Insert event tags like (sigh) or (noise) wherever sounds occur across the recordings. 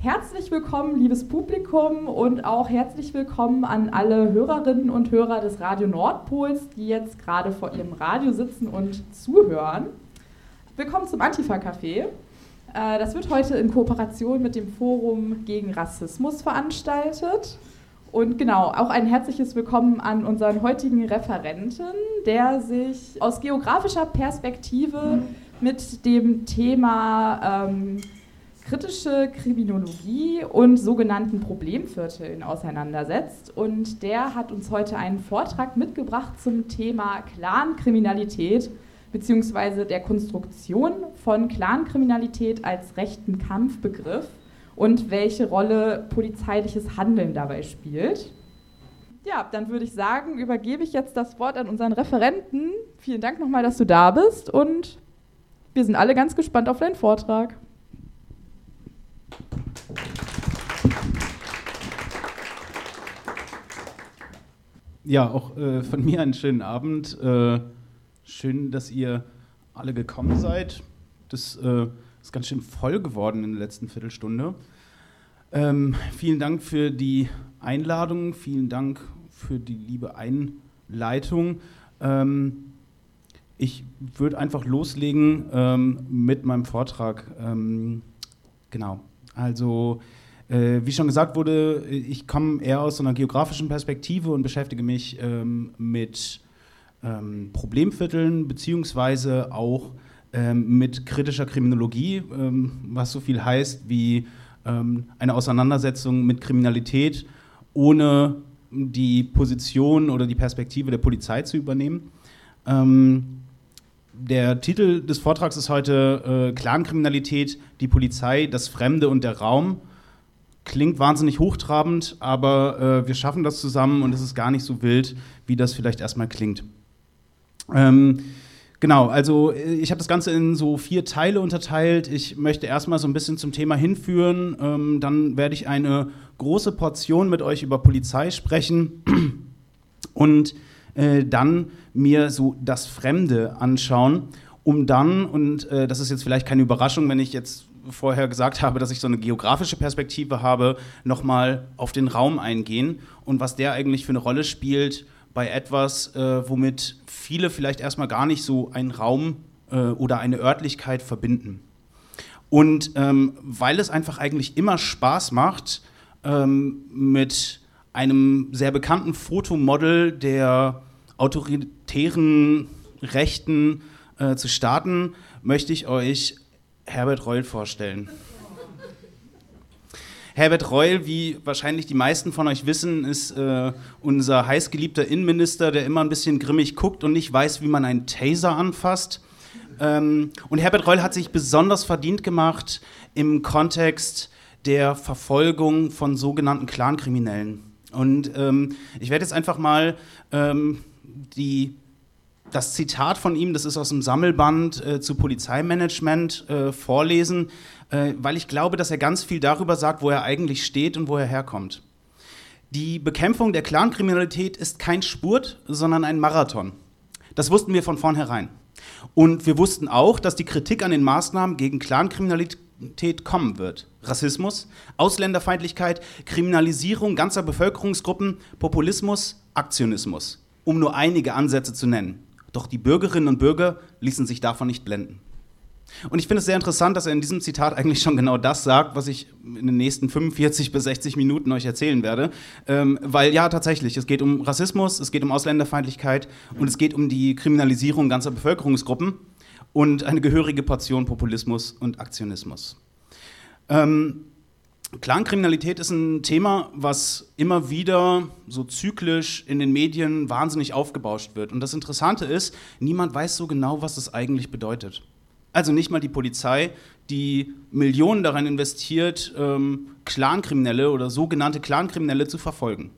Herzlich willkommen, liebes Publikum, und auch herzlich willkommen an alle Hörerinnen und Hörer des Radio Nordpols, die jetzt gerade vor ihrem Radio sitzen und zuhören. Willkommen zum Antifa-Café. Äh, das wird heute in Kooperation mit dem Forum gegen Rassismus veranstaltet. Und genau, auch ein herzliches Willkommen an unseren heutigen Referenten, der sich aus geografischer Perspektive mit dem Thema ähm, kritische Kriminologie und sogenannten Problemvierteln auseinandersetzt. Und der hat uns heute einen Vortrag mitgebracht zum Thema Clankriminalität bzw. der Konstruktion von Clankriminalität als rechten Kampfbegriff und welche Rolle polizeiliches Handeln dabei spielt. Ja, dann würde ich sagen, übergebe ich jetzt das Wort an unseren Referenten. Vielen Dank nochmal, dass du da bist und wir sind alle ganz gespannt auf deinen Vortrag. Ja, auch äh, von mir einen schönen Abend. Äh, schön, dass ihr alle gekommen seid. Das äh, ist ganz schön voll geworden in der letzten Viertelstunde. Ähm, vielen Dank für die Einladung, vielen Dank für die liebe Einleitung. Ähm, ich würde einfach loslegen ähm, mit meinem Vortrag. Ähm, genau. Also, äh, wie schon gesagt wurde, ich komme eher aus so einer geografischen Perspektive und beschäftige mich ähm, mit ähm, Problemvierteln beziehungsweise auch ähm, mit kritischer Kriminologie, ähm, was so viel heißt wie ähm, eine Auseinandersetzung mit Kriminalität, ohne die Position oder die Perspektive der Polizei zu übernehmen. Ähm, der Titel des Vortrags ist heute äh, Clankriminalität, die Polizei, das Fremde und der Raum. Klingt wahnsinnig hochtrabend, aber äh, wir schaffen das zusammen und es ist gar nicht so wild, wie das vielleicht erstmal klingt. Ähm, genau, also äh, ich habe das Ganze in so vier Teile unterteilt. Ich möchte erstmal so ein bisschen zum Thema hinführen. Ähm, dann werde ich eine große Portion mit euch über Polizei sprechen. (clears throat) Und äh, dann mir so das Fremde anschauen, um dann, und äh, das ist jetzt vielleicht keine Überraschung, wenn ich jetzt vorher gesagt habe, dass ich so eine geografische Perspektive habe, nochmal auf den Raum eingehen und was der eigentlich für eine Rolle spielt bei etwas, äh, womit viele vielleicht erstmal gar nicht so einen Raum äh, oder eine Örtlichkeit verbinden. Und ähm, weil es einfach eigentlich immer Spaß macht, ähm, mit einem sehr bekannten Fotomodel der autoritären Rechten äh, zu starten, möchte ich euch Herbert Reul vorstellen. Herbert Reul, wie wahrscheinlich die meisten von euch wissen, ist äh, unser heißgeliebter Innenminister, der immer ein bisschen grimmig guckt und nicht weiß, wie man einen Taser anfasst. Ähm, und Herbert Reul hat sich besonders verdient gemacht im Kontext der Verfolgung von sogenannten Clankriminellen. Und ähm, ich werde jetzt einfach mal ähm, die, das Zitat von ihm, das ist aus dem Sammelband äh, zu Polizeimanagement, äh, vorlesen, äh, weil ich glaube, dass er ganz viel darüber sagt, wo er eigentlich steht und wo er herkommt. Die Bekämpfung der Clankriminalität ist kein Spurt, sondern ein Marathon. Das wussten wir von vornherein. Und wir wussten auch, dass die Kritik an den Maßnahmen gegen Clankriminalität kommen wird. Rassismus, Ausländerfeindlichkeit, Kriminalisierung ganzer Bevölkerungsgruppen, Populismus, Aktionismus um nur einige Ansätze zu nennen. Doch die Bürgerinnen und Bürger ließen sich davon nicht blenden. Und ich finde es sehr interessant, dass er in diesem Zitat eigentlich schon genau das sagt, was ich in den nächsten 45 bis 60 Minuten euch erzählen werde. Ähm, weil ja, tatsächlich, es geht um Rassismus, es geht um Ausländerfeindlichkeit und es geht um die Kriminalisierung ganzer Bevölkerungsgruppen und eine gehörige Portion Populismus und Aktionismus. Ähm, Clankriminalität ist ein Thema, was immer wieder so zyklisch in den Medien wahnsinnig aufgebauscht wird. Und das Interessante ist, niemand weiß so genau, was das eigentlich bedeutet. Also nicht mal die Polizei, die Millionen daran investiert, ähm, Clankriminelle oder sogenannte Clankriminelle zu verfolgen.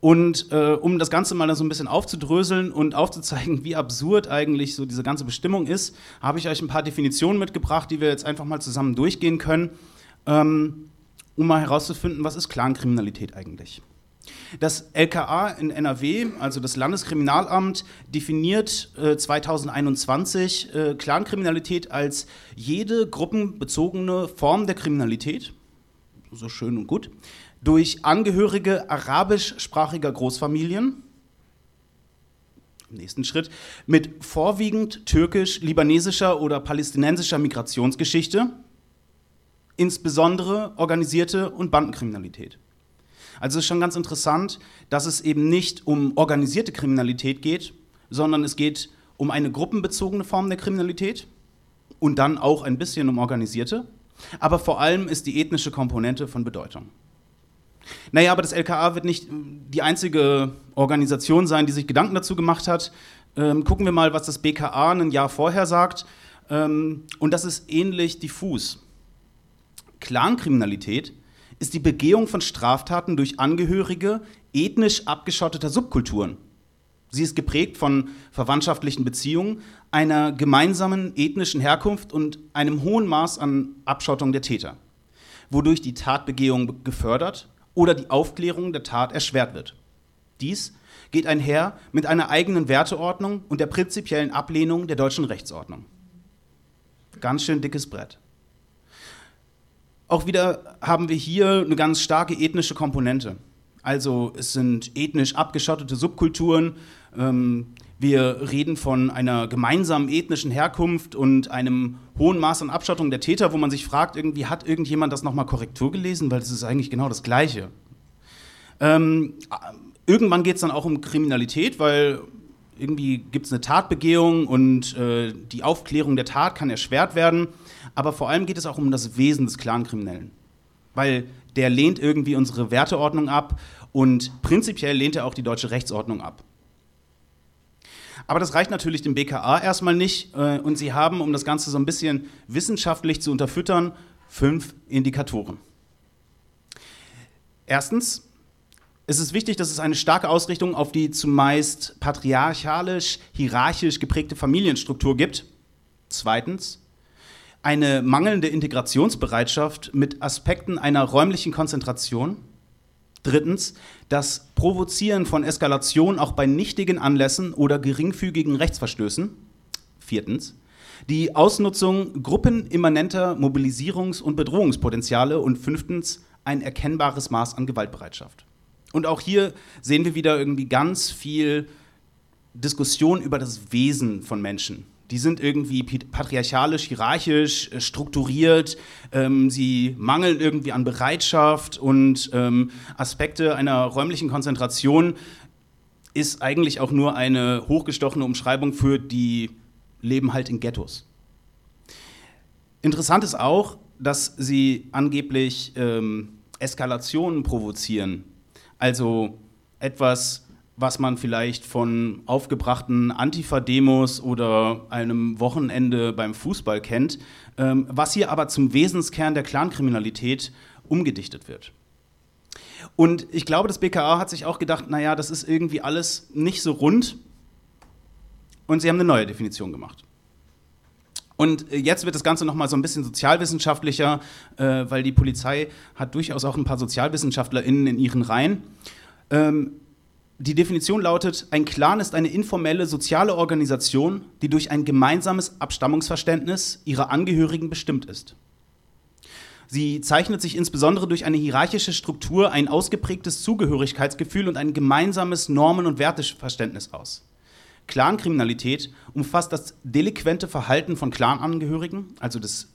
Und äh, um das Ganze mal so ein bisschen aufzudröseln und aufzuzeigen, wie absurd eigentlich so diese ganze Bestimmung ist, habe ich euch ein paar Definitionen mitgebracht, die wir jetzt einfach mal zusammen durchgehen können ähm, um mal herauszufinden, was ist Clankriminalität eigentlich. Das LKA in NRW, also das Landeskriminalamt, definiert äh, 2021 äh, Clankriminalität als jede gruppenbezogene Form der Kriminalität, so schön und gut, durch Angehörige arabischsprachiger Großfamilien, im nächsten Schritt, mit vorwiegend türkisch-libanesischer oder palästinensischer Migrationsgeschichte, insbesondere organisierte und Bandenkriminalität. Also es ist schon ganz interessant, dass es eben nicht um organisierte Kriminalität geht, sondern es geht um eine gruppenbezogene Form der Kriminalität und dann auch ein bisschen um organisierte. Aber vor allem ist die ethnische Komponente von Bedeutung. Naja, aber das LKA wird nicht die einzige Organisation sein, die sich Gedanken dazu gemacht hat. Ähm, gucken wir mal, was das BKA ein Jahr vorher sagt. Ähm, und das ist ähnlich diffus. Clankriminalität ist die Begehung von Straftaten durch Angehörige ethnisch abgeschotteter Subkulturen. Sie ist geprägt von verwandtschaftlichen Beziehungen, einer gemeinsamen ethnischen Herkunft und einem hohen Maß an Abschottung der Täter, wodurch die Tatbegehung gefördert oder die Aufklärung der Tat erschwert wird. Dies geht einher mit einer eigenen Werteordnung und der prinzipiellen Ablehnung der deutschen Rechtsordnung. Ganz schön dickes Brett. Auch wieder haben wir hier eine ganz starke ethnische Komponente. Also es sind ethnisch abgeschottete Subkulturen. Ähm, wir reden von einer gemeinsamen ethnischen Herkunft und einem hohen Maß an Abschottung der Täter, wo man sich fragt, irgendwie hat irgendjemand das nochmal Korrektur gelesen, weil es ist eigentlich genau das Gleiche. Ähm, irgendwann geht es dann auch um Kriminalität, weil irgendwie gibt es eine Tatbegehung und äh, die Aufklärung der Tat kann erschwert werden aber vor allem geht es auch um das Wesen des Clankriminellen. Weil der lehnt irgendwie unsere Werteordnung ab und prinzipiell lehnt er auch die deutsche Rechtsordnung ab. Aber das reicht natürlich dem BKA erstmal nicht äh, und sie haben, um das Ganze so ein bisschen wissenschaftlich zu unterfüttern, fünf Indikatoren. Erstens, es ist wichtig, dass es eine starke Ausrichtung auf die zumeist patriarchalisch, hierarchisch geprägte Familienstruktur gibt. Zweitens, eine mangelnde Integrationsbereitschaft mit Aspekten einer räumlichen Konzentration. Drittens, das Provozieren von Eskalation auch bei nichtigen Anlässen oder geringfügigen Rechtsverstößen. Viertens, die Ausnutzung gruppenimmanenter Mobilisierungs- und Bedrohungspotenziale. Und fünftens, ein erkennbares Maß an Gewaltbereitschaft. Und auch hier sehen wir wieder irgendwie ganz viel Diskussion über das Wesen von Menschen die sind irgendwie patriarchalisch, hierarchisch, äh, strukturiert, ähm, sie mangeln irgendwie an Bereitschaft und ähm, Aspekte einer räumlichen Konzentration ist eigentlich auch nur eine hochgestochene Umschreibung für die leben halt in Ghettos. Interessant ist auch, dass sie angeblich ähm, Eskalationen provozieren, also etwas was man vielleicht von aufgebrachten Antifa-Demos oder einem Wochenende beim Fußball kennt, ähm, was hier aber zum Wesenskern der Clankriminalität umgedichtet wird. Und ich glaube, das BKA hat sich auch gedacht, naja, das ist irgendwie alles nicht so rund. Und sie haben eine neue Definition gemacht. Und jetzt wird das Ganze nochmal so ein bisschen sozialwissenschaftlicher, äh, weil die Polizei hat durchaus auch ein paar SozialwissenschaftlerInnen in ihren Reihen. Ähm, die Definition lautet, ein Clan ist eine informelle soziale Organisation, die durch ein gemeinsames Abstammungsverständnis ihrer Angehörigen bestimmt ist. Sie zeichnet sich insbesondere durch eine hierarchische Struktur, ein ausgeprägtes Zugehörigkeitsgefühl und ein gemeinsames Normen- und Werteverständnis aus. Clankriminalität umfasst das delinquente Verhalten von Clanangehörigen, also das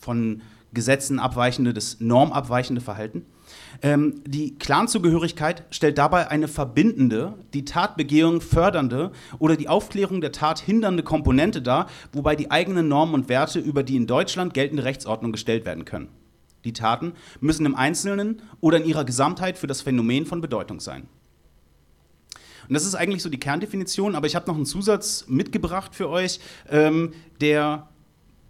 von Gesetzen abweichende, das normabweichende Verhalten ähm, die Clanzugehörigkeit stellt dabei eine verbindende, die Tatbegehung fördernde oder die Aufklärung der Tat hindernde Komponente dar, wobei die eigenen Normen und Werte über die in Deutschland geltende Rechtsordnung gestellt werden können. Die Taten müssen im Einzelnen oder in ihrer Gesamtheit für das Phänomen von Bedeutung sein. Und das ist eigentlich so die Kerndefinition, aber ich habe noch einen Zusatz mitgebracht für euch, ähm, der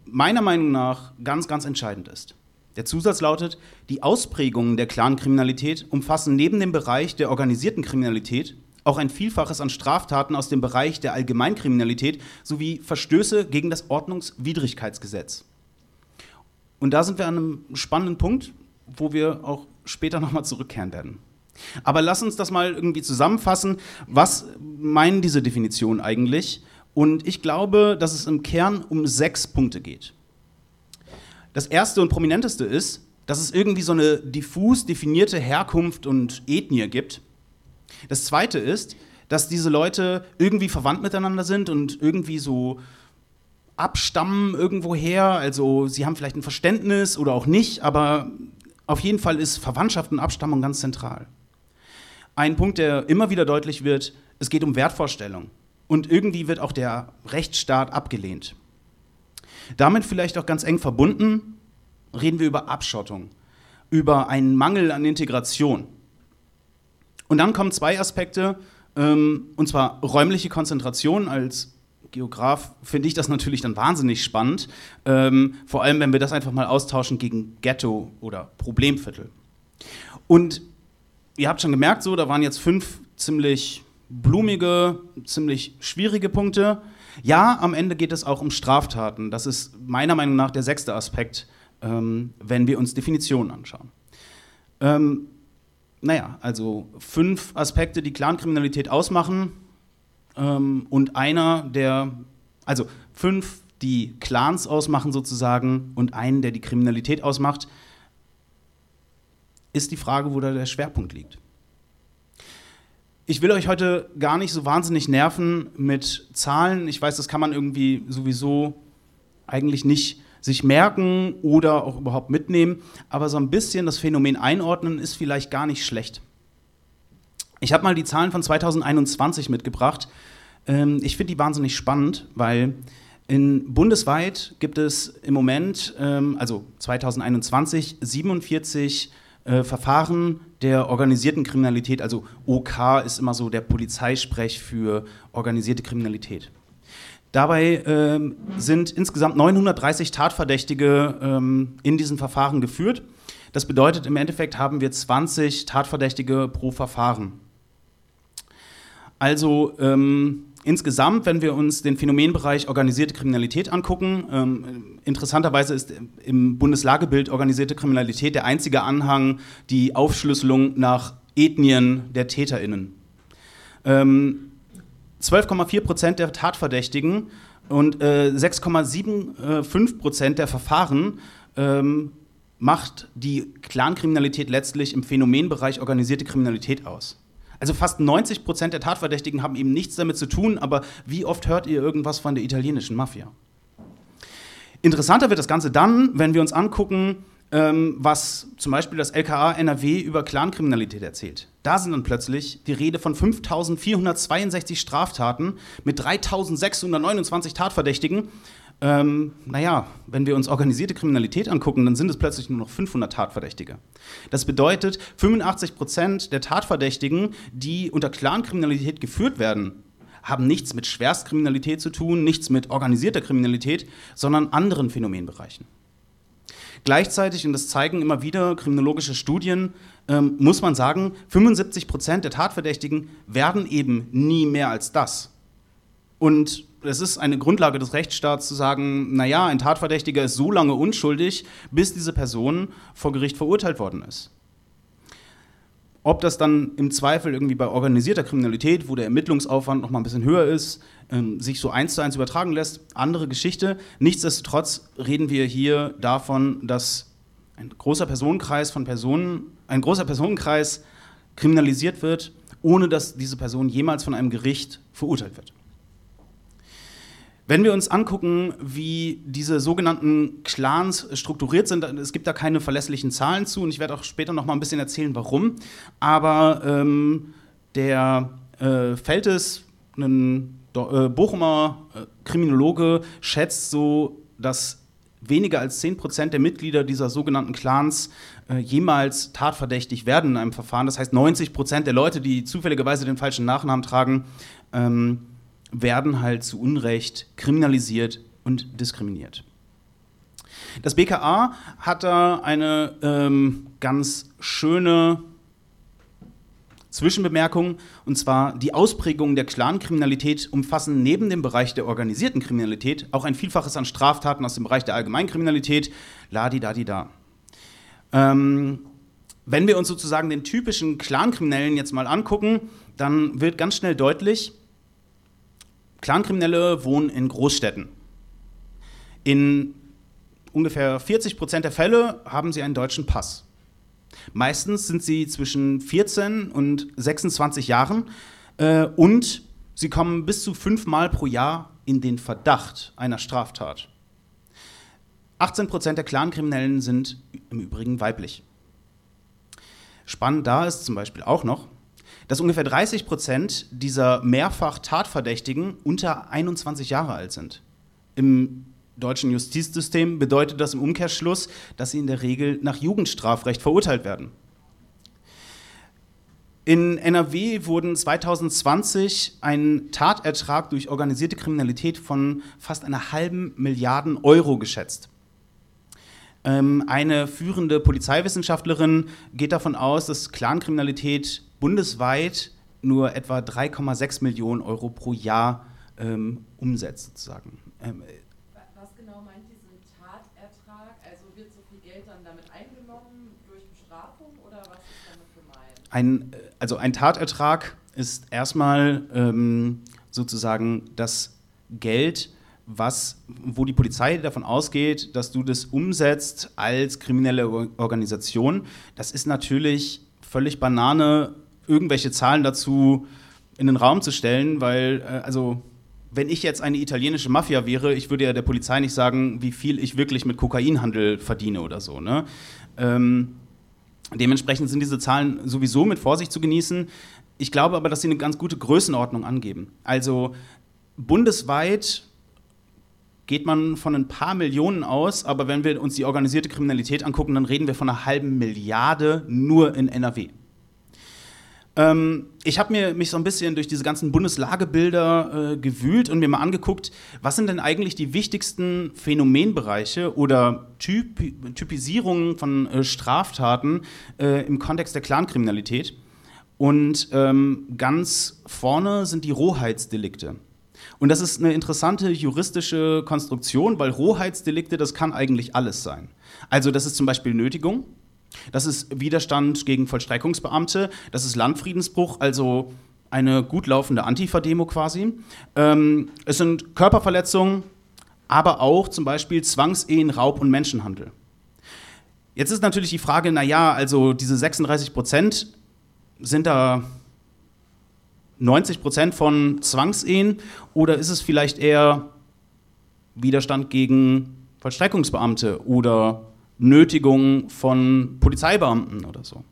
meiner Meinung nach ganz, ganz entscheidend ist. Der Zusatz lautet, die Ausprägungen der Clankriminalität umfassen neben dem Bereich der organisierten Kriminalität auch ein Vielfaches an Straftaten aus dem Bereich der Allgemeinkriminalität sowie Verstöße gegen das Ordnungswidrigkeitsgesetz. Und da sind wir an einem spannenden Punkt, wo wir auch später nochmal zurückkehren werden. Aber lass uns das mal irgendwie zusammenfassen. Was meinen diese Definitionen eigentlich? Und ich glaube, dass es im Kern um sechs Punkte geht. Das erste und prominenteste ist, dass es irgendwie so eine diffus definierte Herkunft und Ethnie gibt. Das zweite ist, dass diese Leute irgendwie verwandt miteinander sind und irgendwie so abstammen irgendwoher. Also sie haben vielleicht ein Verständnis oder auch nicht, aber auf jeden Fall ist Verwandtschaft und Abstammung ganz zentral. Ein Punkt, der immer wieder deutlich wird, es geht um Wertvorstellung. Und irgendwie wird auch der Rechtsstaat abgelehnt. Damit vielleicht auch ganz eng verbunden, reden wir über Abschottung, über einen Mangel an Integration. Und dann kommen zwei Aspekte, ähm, und zwar räumliche Konzentration. Als Geograf finde ich das natürlich dann wahnsinnig spannend, ähm, vor allem wenn wir das einfach mal austauschen gegen Ghetto oder Problemviertel. Und ihr habt schon gemerkt, so, da waren jetzt fünf ziemlich blumige, ziemlich schwierige Punkte. Ja, am Ende geht es auch um Straftaten. Das ist meiner Meinung nach der sechste Aspekt, ähm, wenn wir uns Definitionen anschauen. Ähm, naja, also fünf Aspekte, die Clankriminalität ausmachen ähm, und einer, der, also fünf, die Clans ausmachen sozusagen und einen, der die Kriminalität ausmacht, ist die Frage, wo da der Schwerpunkt liegt. Ich will euch heute gar nicht so wahnsinnig nerven mit Zahlen. Ich weiß, das kann man irgendwie sowieso eigentlich nicht sich merken oder auch überhaupt mitnehmen, aber so ein bisschen das Phänomen einordnen ist vielleicht gar nicht schlecht. Ich habe mal die Zahlen von 2021 mitgebracht. Ähm, ich finde die wahnsinnig spannend, weil in bundesweit gibt es im Moment, ähm, also 2021, 47 äh, Verfahren der organisierten Kriminalität, also OK ist immer so der Polizeisprech für organisierte Kriminalität. Dabei ähm, sind insgesamt 930 Tatverdächtige ähm, in diesen Verfahren geführt. Das bedeutet, im Endeffekt haben wir 20 Tatverdächtige pro Verfahren. Also ähm, insgesamt, wenn wir uns den Phänomenbereich organisierte Kriminalität angucken, ähm, interessanterweise ist im Bundeslagebild organisierte Kriminalität der einzige Anhang die Aufschlüsselung nach Ethnien der TäterInnen. Ähm, 12,4 Prozent der Tatverdächtigen und äh, 6,75 Prozent der Verfahren ähm, macht die Clankriminalität letztlich im Phänomenbereich organisierte Kriminalität aus. Also fast 90 Prozent der Tatverdächtigen haben eben nichts damit zu tun, aber wie oft hört ihr irgendwas von der italienischen Mafia? Interessanter wird das Ganze dann, wenn wir uns angucken, ähm, was zum Beispiel das LKA NRW über Clankriminalität erzählt. Da sind dann plötzlich die Rede von 5462 Straftaten mit 3629 Tatverdächtigen. Ähm, naja, wenn wir uns organisierte Kriminalität angucken, dann sind es plötzlich nur noch 500 Tatverdächtige. Das bedeutet, 85 Prozent der Tatverdächtigen, die unter Clankriminalität geführt werden, haben nichts mit Schwerstkriminalität zu tun, nichts mit organisierter Kriminalität, sondern anderen Phänomenbereichen. Gleichzeitig, und das zeigen immer wieder kriminologische Studien, ähm, muss man sagen, 75 Prozent der Tatverdächtigen werden eben nie mehr als das. Und es ist eine Grundlage des Rechtsstaats zu sagen, naja, ein Tatverdächtiger ist so lange unschuldig, bis diese Person vor Gericht verurteilt worden ist. Ob das dann im Zweifel irgendwie bei organisierter Kriminalität, wo der Ermittlungsaufwand noch mal ein bisschen höher ist, ähm, sich so eins zu eins übertragen lässt, andere Geschichte. Nichtsdestotrotz reden wir hier davon, dass ein großer Personenkreis von Personen, ein großer Personenkreis kriminalisiert wird, ohne dass diese Person jemals von einem Gericht verurteilt wird. Wenn wir uns angucken, wie diese sogenannten Clans strukturiert sind, es gibt da keine verlässlichen Zahlen zu und ich werde auch später noch mal ein bisschen erzählen, warum. Aber ähm, der äh, Feltes, ein äh, Bochumer äh, Kriminologe, schätzt so, dass weniger als 10% der Mitglieder dieser sogenannten Clans äh, jemals tatverdächtig werden in einem Verfahren. Das heißt, 90% der Leute, die zufälligerweise den falschen Nachnamen tragen, ähm, werden halt zu Unrecht kriminalisiert und diskriminiert. Das BKA hat da eine ähm, ganz schöne Zwischenbemerkung, und zwar die Ausprägungen der Clankriminalität umfassen neben dem Bereich der organisierten Kriminalität auch ein Vielfaches an Straftaten aus dem Bereich der Allgemeinkriminalität, ladi-dadi-da. Ähm, wenn wir uns sozusagen den typischen Clankriminellen jetzt mal angucken, dann wird ganz schnell deutlich, Clankriminelle wohnen in Großstädten. In ungefähr 40 Prozent der Fälle haben sie einen deutschen Pass. Meistens sind sie zwischen 14 und 26 Jahren äh, und sie kommen bis zu fünfmal pro Jahr in den Verdacht einer Straftat. 18 Prozent der Clankriminellen sind im Übrigen weiblich. Spannend da ist zum Beispiel auch noch, dass ungefähr 30 Prozent dieser mehrfach Tatverdächtigen unter 21 Jahre alt sind. Im deutschen Justizsystem bedeutet das im Umkehrschluss, dass sie in der Regel nach Jugendstrafrecht verurteilt werden. In NRW wurden 2020 ein Tatertrag durch organisierte Kriminalität von fast einer halben Milliarden Euro geschätzt. Ähm, eine führende Polizeiwissenschaftlerin geht davon aus, dass Clankriminalität bundesweit nur etwa 3,6 Millionen Euro pro Jahr ähm, umsetzt, sozusagen. Ähm, Was genau meint diesen Tatertrag? Also wird so viel Geld dann damit eingenommen durch Bestrafung oder was ist damit gemeint? Ein, äh, also ein Tatertrag ist erstmal ähm, sozusagen das Geld, was, wo die Polizei davon ausgeht, dass du das umsetzt als kriminelle Organisation. Das ist natürlich völlig Banane, irgendwelche Zahlen dazu in den Raum zu stellen, weil, äh, also, wenn ich jetzt eine italienische Mafia wäre, ich würde ja der Polizei nicht sagen, wie viel ich wirklich mit Kokainhandel verdiene oder so. Ne? Ähm, dementsprechend sind diese Zahlen sowieso mit Vorsicht zu genießen. Ich glaube aber, dass sie eine ganz gute Größenordnung angeben. Also bundesweit geht man von ein paar Millionen aus, aber wenn wir uns die organisierte Kriminalität angucken, dann reden wir von einer halben Milliarde nur in NRW. Ähm, ich habe mir mich so ein bisschen durch diese ganzen Bundeslagebilder äh, gewühlt und mir mal angeguckt, was sind denn eigentlich die wichtigsten Phänomenbereiche oder Typ Typisierungen von äh, Straftaten äh, im Kontext der Clankriminalität. Und ähm, ganz vorne sind die Rohheitsdelikte. Und das ist eine interessante juristische Konstruktion, weil Rohheitsdelikte, das kann eigentlich alles sein. Also das ist zum Beispiel Nötigung, das ist Widerstand gegen Vollstreckungsbeamte, das ist Landfriedensbruch, also eine gut laufende Antifa-Demo quasi. Ähm, es sind Körperverletzungen, aber auch zum Beispiel Zwangsehen, Raub und Menschenhandel. Jetzt ist natürlich die Frage, naja, also diese 36 Prozent, sind da 90 Prozent von Zwangsehen oder ist es vielleicht eher Widerstand gegen Vollstreckungsbeamte oder Nötigung von Polizeibeamten oder so?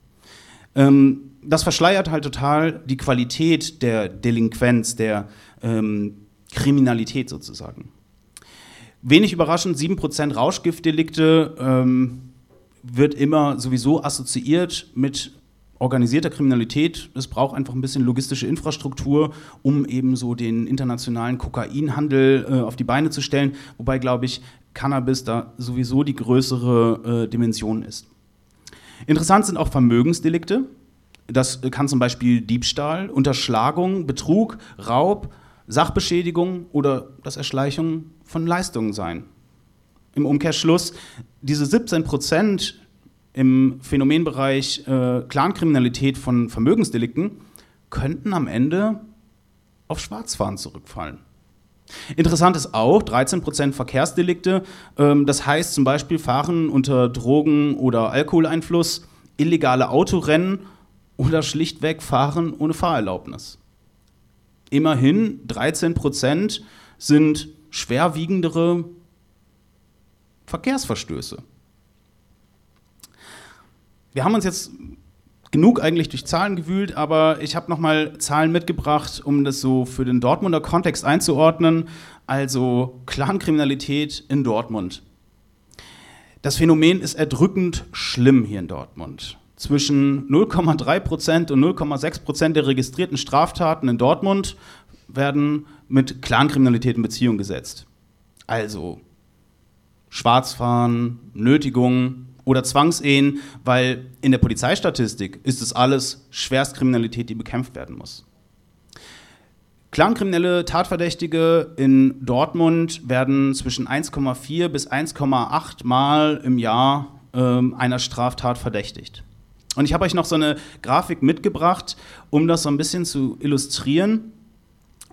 Ähm, das verschleiert halt total die Qualität der Delinquenz, der ähm, Kriminalität sozusagen. Wenig überraschend, 7% Rauschgiftdelikte ähm, wird immer sowieso assoziiert mit organisierter Kriminalität, es braucht einfach ein bisschen logistische Infrastruktur, um eben so den internationalen Kokainhandel äh, auf die Beine zu stellen, wobei, glaube ich, Cannabis da sowieso die größere äh, Dimension ist. Interessant sind auch Vermögensdelikte. Das kann zum Beispiel Diebstahl, Unterschlagung, Betrug, Raub, Sachbeschädigung oder das Erschleichung von Leistungen sein. Im Umkehrschluss, diese 17 Prozent im Phänomenbereich äh, Clankriminalität von Vermögensdelikten könnten am Ende auf Schwarzfahren zurückfallen. Interessant ist auch 13% Verkehrsdelikte. Ähm, das heißt zum Beispiel Fahren unter Drogen- oder Alkoholeinfluss, illegale Autorennen oder schlichtweg Fahren ohne Fahrerlaubnis. Immerhin 13% sind schwerwiegendere Verkehrsverstöße wir haben uns jetzt genug eigentlich durch Zahlen gewühlt, aber ich habe nochmal Zahlen mitgebracht, um das so für den Dortmunder Kontext einzuordnen. Also Clankriminalität in Dortmund. Das Phänomen ist erdrückend schlimm hier in Dortmund. Zwischen 0,3% und 0,6% der registrierten Straftaten in Dortmund werden mit Clankriminalität in Beziehung gesetzt. Also Schwarzfahren, Nötigung, oder Zwangsehen, weil in der Polizeistatistik ist es alles Schwerstkriminalität, die bekämpft werden muss. Clankriminelle Tatverdächtige in Dortmund werden zwischen 1,4 bis 1,8 Mal im Jahr ähm, einer Straftat verdächtigt. Und ich habe euch noch so eine Grafik mitgebracht, um das so ein bisschen zu illustrieren.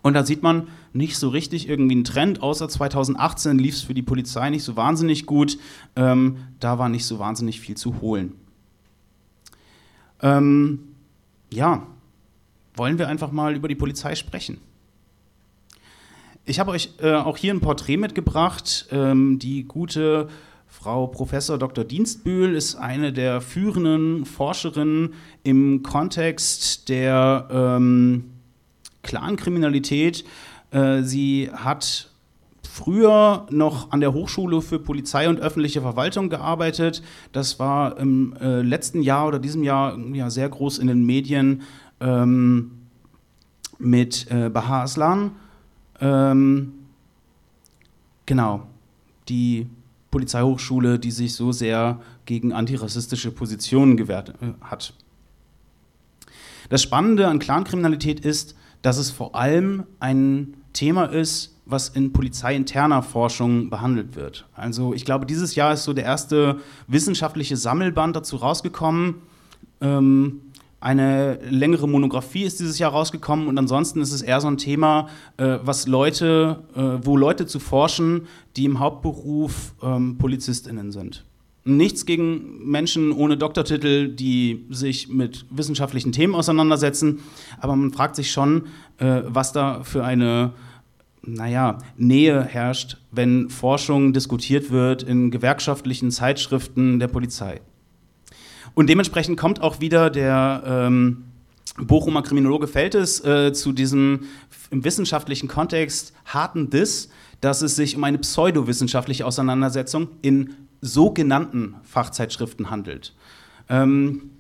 Und da sieht man nicht so richtig irgendwie einen Trend, außer 2018 lief es für die Polizei nicht so wahnsinnig gut. Ähm, da war nicht so wahnsinnig viel zu holen. Ähm, ja, wollen wir einfach mal über die Polizei sprechen. Ich habe euch äh, auch hier ein Porträt mitgebracht. Ähm, die gute Frau Professor Dr. Dienstbühl ist eine der führenden Forscherinnen im Kontext der ähm, Clankriminalität. Äh, sie hat früher noch an der Hochschule für Polizei und öffentliche Verwaltung gearbeitet. Das war im äh, letzten Jahr oder diesem Jahr ja, sehr groß in den Medien ähm, mit äh, Bahar Aslan. Ähm, genau, die Polizeihochschule, die sich so sehr gegen antirassistische Positionen gewehrt äh, hat. Das Spannende an Clankriminalität ist, dass es vor allem ein Thema ist, was in polizeiinterner Forschung behandelt wird. Also ich glaube, dieses Jahr ist so der erste wissenschaftliche Sammelband dazu rausgekommen. Ähm, eine längere Monographie ist dieses Jahr rausgekommen und ansonsten ist es eher so ein Thema, äh, was Leute, äh, wo Leute zu forschen, die im Hauptberuf ähm, PolizistInnen sind. Nichts gegen Menschen ohne Doktortitel, die sich mit wissenschaftlichen Themen auseinandersetzen, aber man fragt sich schon, äh, was da für eine naja, Nähe herrscht, wenn Forschung diskutiert wird in gewerkschaftlichen Zeitschriften der Polizei. Und dementsprechend kommt auch wieder der ähm, Bochumer Kriminologe Feltes äh, zu diesem im wissenschaftlichen Kontext harten Diss, dass es sich um eine pseudowissenschaftliche Auseinandersetzung in sogenannten Fachzeitschriften handelt. Ähm,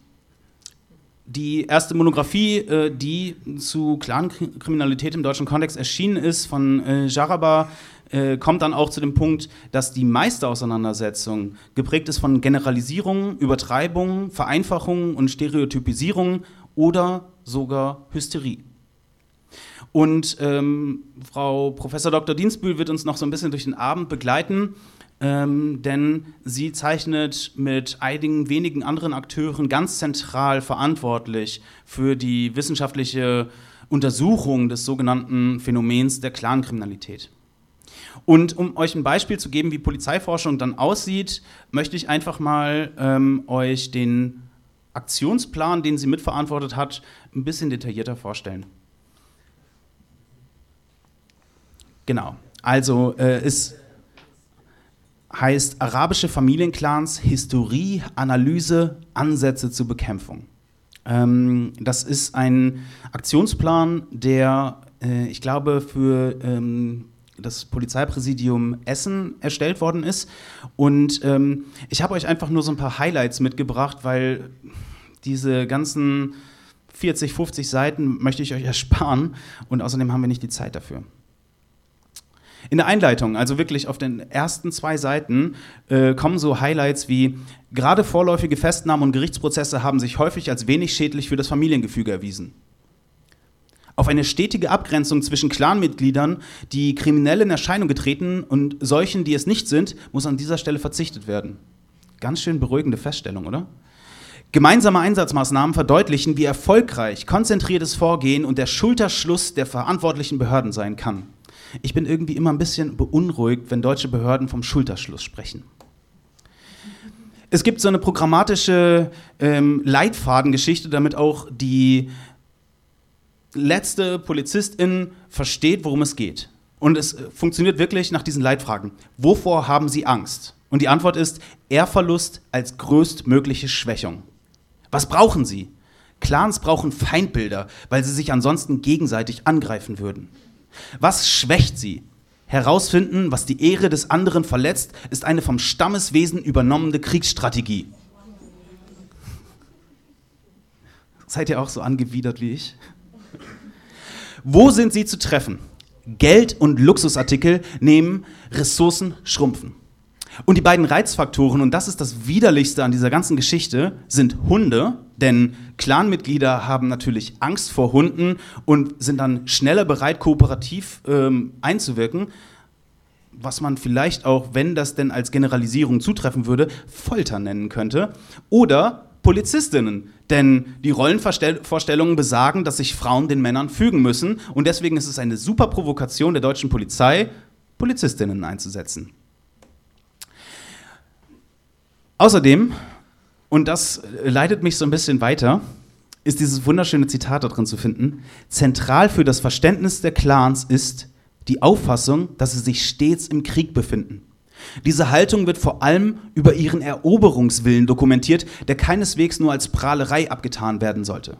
die erste Monographie, äh, die zu Clankriminalität im deutschen Kontext erschienen ist, von äh, Jaraba, äh, kommt dann auch zu dem Punkt, dass die meiste Auseinandersetzung geprägt ist von Generalisierungen, Übertreibungen, Vereinfachungen und Stereotypisierungen oder sogar Hysterie. Und ähm, Frau Professor Dr. Dienstbühl wird uns noch so ein bisschen durch den Abend begleiten ähm, denn sie zeichnet mit einigen wenigen anderen Akteuren ganz zentral verantwortlich für die wissenschaftliche Untersuchung des sogenannten Phänomens der Clankriminalität. Und um euch ein Beispiel zu geben, wie Polizeiforschung dann aussieht, möchte ich einfach mal ähm, euch den Aktionsplan, den sie mitverantwortet hat, ein bisschen detaillierter vorstellen. Genau. Also äh, es heißt Arabische Familienclans, Historie, Analyse, Ansätze zur Bekämpfung. Ähm, das ist ein Aktionsplan, der, äh, ich glaube, für ähm, das Polizeipräsidium Essen erstellt worden ist. Und ähm, ich habe euch einfach nur so ein paar Highlights mitgebracht, weil diese ganzen 40, 50 Seiten möchte ich euch ersparen und außerdem haben wir nicht die Zeit dafür. In der Einleitung, also wirklich auf den ersten zwei Seiten, äh, kommen so Highlights wie gerade vorläufige Festnahmen und Gerichtsprozesse haben sich häufig als wenig schädlich für das Familiengefüge erwiesen. Auf eine stetige Abgrenzung zwischen Clanmitgliedern, die kriminell in Erscheinung getreten und solchen, die es nicht sind, muss an dieser Stelle verzichtet werden. Ganz schön beruhigende Feststellung, oder? Gemeinsame Einsatzmaßnahmen verdeutlichen, wie erfolgreich konzentriertes Vorgehen und der Schulterschluss der verantwortlichen Behörden sein kann. Ich bin irgendwie immer ein bisschen beunruhigt, wenn deutsche Behörden vom Schulterschluss sprechen. Es gibt so eine programmatische ähm, Leitfadengeschichte, damit auch die letzte Polizistin versteht, worum es geht. Und es äh, funktioniert wirklich nach diesen Leitfragen. Wovor haben Sie Angst? Und die Antwort ist Ehrverlust als größtmögliche Schwächung. Was brauchen Sie? Clans brauchen Feindbilder, weil sie sich ansonsten gegenseitig angreifen würden. Was schwächt sie? Herausfinden, was die Ehre des anderen verletzt, ist eine vom Stammeswesen übernommene Kriegsstrategie. Seid ihr auch so angewidert wie ich? Wo sind sie zu treffen? Geld und Luxusartikel nehmen, Ressourcen schrumpfen. Und die beiden Reizfaktoren, und das ist das Widerlichste an dieser ganzen Geschichte, sind Hunde, denn Clanmitglieder haben natürlich Angst vor Hunden und sind dann schneller bereit, kooperativ ähm, einzuwirken, was man vielleicht auch, wenn das denn als Generalisierung zutreffen würde, Folter nennen könnte. Oder Polizistinnen. Denn die Rollenvorstellungen besagen, dass sich Frauen den Männern fügen müssen. Und deswegen ist es eine super Provokation der deutschen Polizei, Polizistinnen einzusetzen. Außerdem, und das leitet mich so ein bisschen weiter, ist dieses wunderschöne Zitat da drin zu finden. Zentral für das Verständnis der Clans ist die Auffassung, dass sie sich stets im Krieg befinden. Diese Haltung wird vor allem über ihren Eroberungswillen dokumentiert, der keineswegs nur als Prahlerei abgetan werden sollte.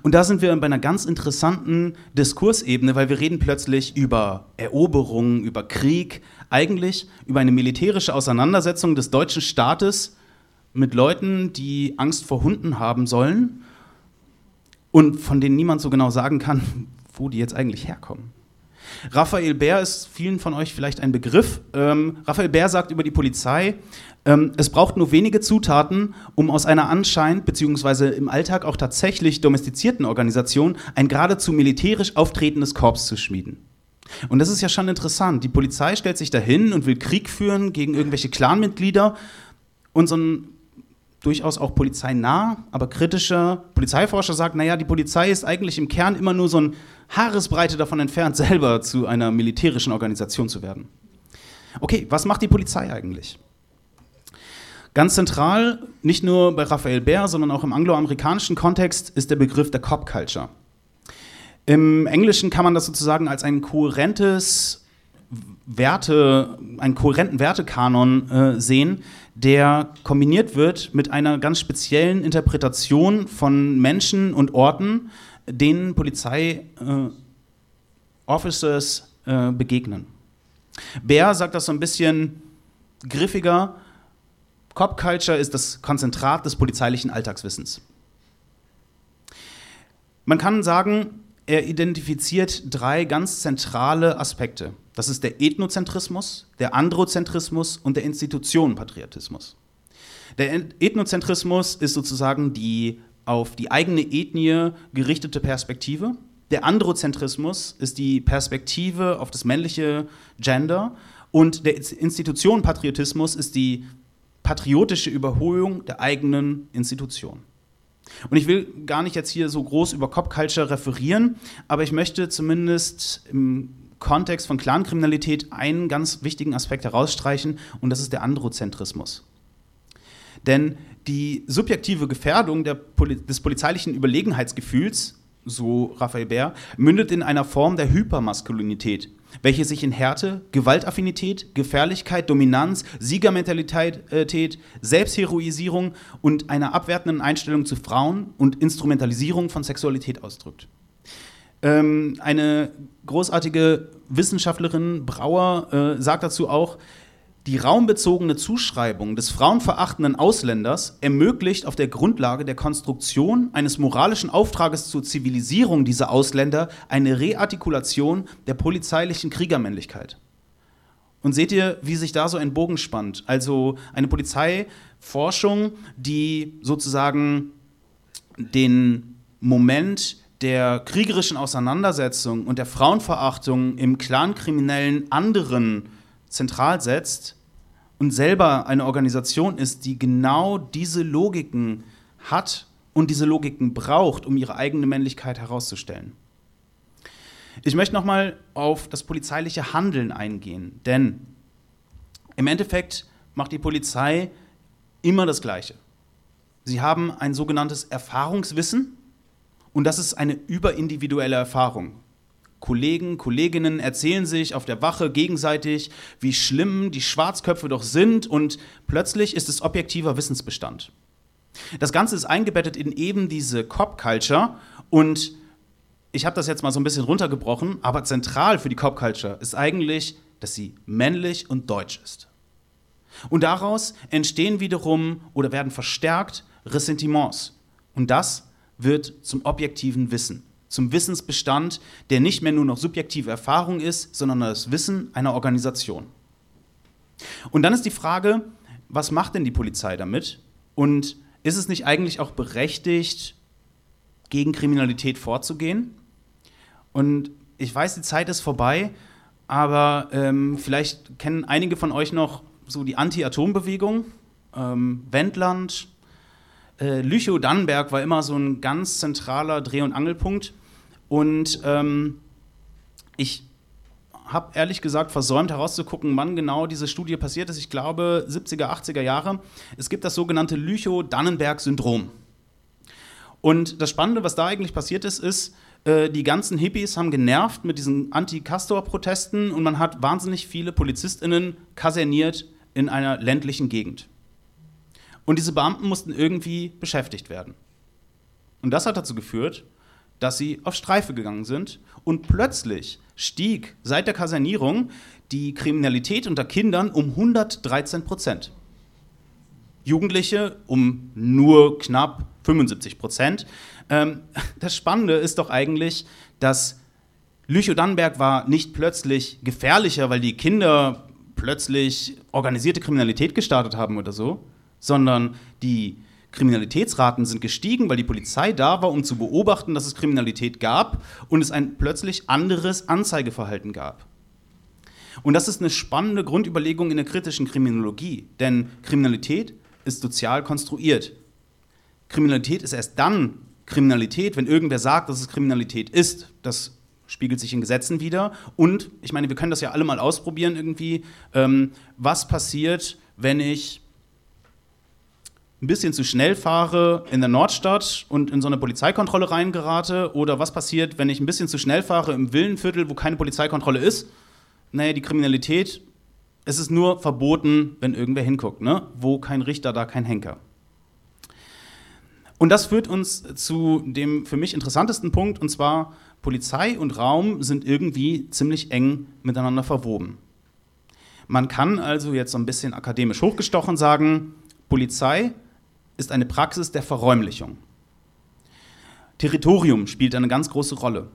Und da sind wir bei einer ganz interessanten Diskursebene, weil wir reden plötzlich über Eroberung, über Krieg, eigentlich über eine militärische Auseinandersetzung des deutschen Staates mit Leuten, die Angst vor Hunden haben sollen und von denen niemand so genau sagen kann, wo die jetzt eigentlich herkommen. Raphael Bär ist vielen von euch vielleicht ein Begriff. Ähm, Raphael Bär sagt über die Polizei, ähm, es braucht nur wenige Zutaten, um aus einer anscheinend bzw. im Alltag auch tatsächlich domestizierten Organisation ein geradezu militärisch auftretendes Korps zu schmieden. Und das ist ja schon interessant. Die Polizei stellt sich dahin und will Krieg führen gegen irgendwelche Clanmitglieder. Und so ein durchaus auch polizeinah, aber kritischer Polizeiforscher sagt, naja, die Polizei ist eigentlich im Kern immer nur so ein Haaresbreite davon entfernt, (laughs) selber zu einer militärischen Organisation zu werden. Okay, was macht die Polizei eigentlich? Ganz zentral, nicht nur bei Raphael Bär, sondern auch im angloamerikanischen Kontext, ist der Begriff der Cop Culture. Im Englischen kann man das sozusagen als ein kohärentes Werte, einen kohärenten Wertekanon äh, sehen, der kombiniert wird mit einer ganz speziellen Interpretation von Menschen und Orten, denen Polizei-Officers äh, äh, begegnen. Bär sagt das so ein bisschen griffiger. Cop Culture ist das Konzentrat des polizeilichen Alltagswissens. Man kann sagen, er identifiziert drei ganz zentrale Aspekte. Das ist der Ethnozentrismus, der Androzentrismus und der Institutionenpatriotismus. Der Ethnozentrismus ist sozusagen die auf die eigene Ethnie gerichtete Perspektive. Der Androzentrismus ist die Perspektive auf das männliche Gender. Und der Institutionenpatriotismus ist die patriotische Überholung der eigenen Institution. Und ich will gar nicht jetzt hier so groß über Cop Culture referieren, aber ich möchte zumindest im Kontext von Clankriminalität einen ganz wichtigen Aspekt herausstreichen und das ist der Androzentrismus. Denn die subjektive Gefährdung Poli des polizeilichen Überlegenheitsgefühls, so Raphael Bär, mündet in einer Form der Hypermaskulinität, welche sich in Härte, Gewaltaffinität, Gefährlichkeit, Dominanz, Siegermentalität, äh, Selbstheroisierung und einer abwertenden Einstellung zu Frauen und Instrumentalisierung von Sexualität ausdrückt. Ähm, eine großartige Wissenschaftlerin, Brauer, äh, sagt dazu auch, die raumbezogene Zuschreibung des frauenverachtenden Ausländers ermöglicht auf der Grundlage der Konstruktion eines moralischen Auftrages zur Zivilisierung dieser Ausländer eine Reartikulation der polizeilichen Kriegermännlichkeit. Und seht ihr, wie sich da so ein Bogen spannt? Also eine Polizeiforschung, die sozusagen den Moment der kriegerischen Auseinandersetzung und der Frauenverachtung im Clankriminellen anderen zentral setzt, und selber eine Organisation ist, die genau diese Logiken hat und diese Logiken braucht, um ihre eigene Männlichkeit herauszustellen. Ich möchte nochmal auf das polizeiliche Handeln eingehen, denn im Endeffekt macht die Polizei immer das Gleiche. Sie haben ein sogenanntes Erfahrungswissen und das ist eine überindividuelle Erfahrung. Kollegen, Kolleginnen erzählen sich auf der Wache gegenseitig, wie schlimm die Schwarzköpfe doch sind und plötzlich ist es objektiver Wissensbestand. Das Ganze ist eingebettet in eben diese Cop-Culture und ich habe das jetzt mal so ein bisschen runtergebrochen, aber zentral für die Cop-Culture ist eigentlich, dass sie männlich und deutsch ist. Und daraus entstehen wiederum oder werden verstärkt Ressentiments. Und das wird zum objektiven Wissen zum Wissensbestand, der nicht mehr nur noch subjektive Erfahrung ist, sondern das Wissen einer Organisation. Und dann ist die Frage, was macht denn die Polizei damit? Und ist es nicht eigentlich auch berechtigt, gegen Kriminalität vorzugehen? Und ich weiß, die Zeit ist vorbei, aber ähm, vielleicht kennen einige von euch noch so die Anti-Atom-Bewegung, ähm, Wendland, äh, Lüchow-Dannenberg war immer so ein ganz zentraler Dreh- und Angelpunkt. Und ähm, ich habe ehrlich gesagt versäumt herauszugucken, wann genau diese Studie passiert ist. Ich glaube 70er, 80er Jahre. Es gibt das sogenannte Lüchow-Dannenberg-Syndrom. Und das Spannende, was da eigentlich passiert ist, ist, äh, die ganzen Hippies haben genervt mit diesen Anti-Castor-Protesten und man hat wahnsinnig viele PolizistInnen kaserniert in einer ländlichen Gegend. Und diese Beamten mussten irgendwie beschäftigt werden. Und das hat dazu geführt, dass sie auf Streife gegangen sind und plötzlich stieg seit der Kasernierung die Kriminalität unter Kindern um 113 Prozent. Jugendliche um nur knapp 75 Prozent. Ähm, (laughs) das Spannende ist doch eigentlich, dass Lüchow-Dannenberg war nicht plötzlich gefährlicher, weil die Kinder plötzlich organisierte Kriminalität gestartet haben oder so, sondern die Kriminalitätsraten sind gestiegen, weil die Polizei da war, um zu beobachten, dass es Kriminalität gab und es ein plötzlich anderes Anzeigeverhalten gab. Und das ist eine spannende Grundüberlegung in der kritischen Kriminologie, denn Kriminalität ist sozial konstruiert. Kriminalität ist erst dann Kriminalität, wenn irgendwer sagt, dass es Kriminalität ist. Das spiegelt sich in Gesetzen wieder. Und ich meine, wir können das ja alle mal ausprobieren irgendwie. Ähm, was passiert, wenn ich ein bisschen zu schnell fahre in der Nordstadt und in so eine Polizeikontrolle reingerate? Oder was passiert, wenn ich ein bisschen zu schnell fahre im Villenviertel, wo keine Polizeikontrolle ist? Naja, die Kriminalität, es ist nur verboten, wenn irgendwer hinguckt. Ne? Wo kein Richter, da kein Henker. Und das führt uns zu dem für mich interessantesten Punkt, und zwar Polizei und Raum sind irgendwie ziemlich eng miteinander verwoben. Man kann also jetzt so ein bisschen akademisch hochgestochen sagen, Polizei ist eine Praxis der Verräumlichung. Territorium spielt eine ganz große Rolle.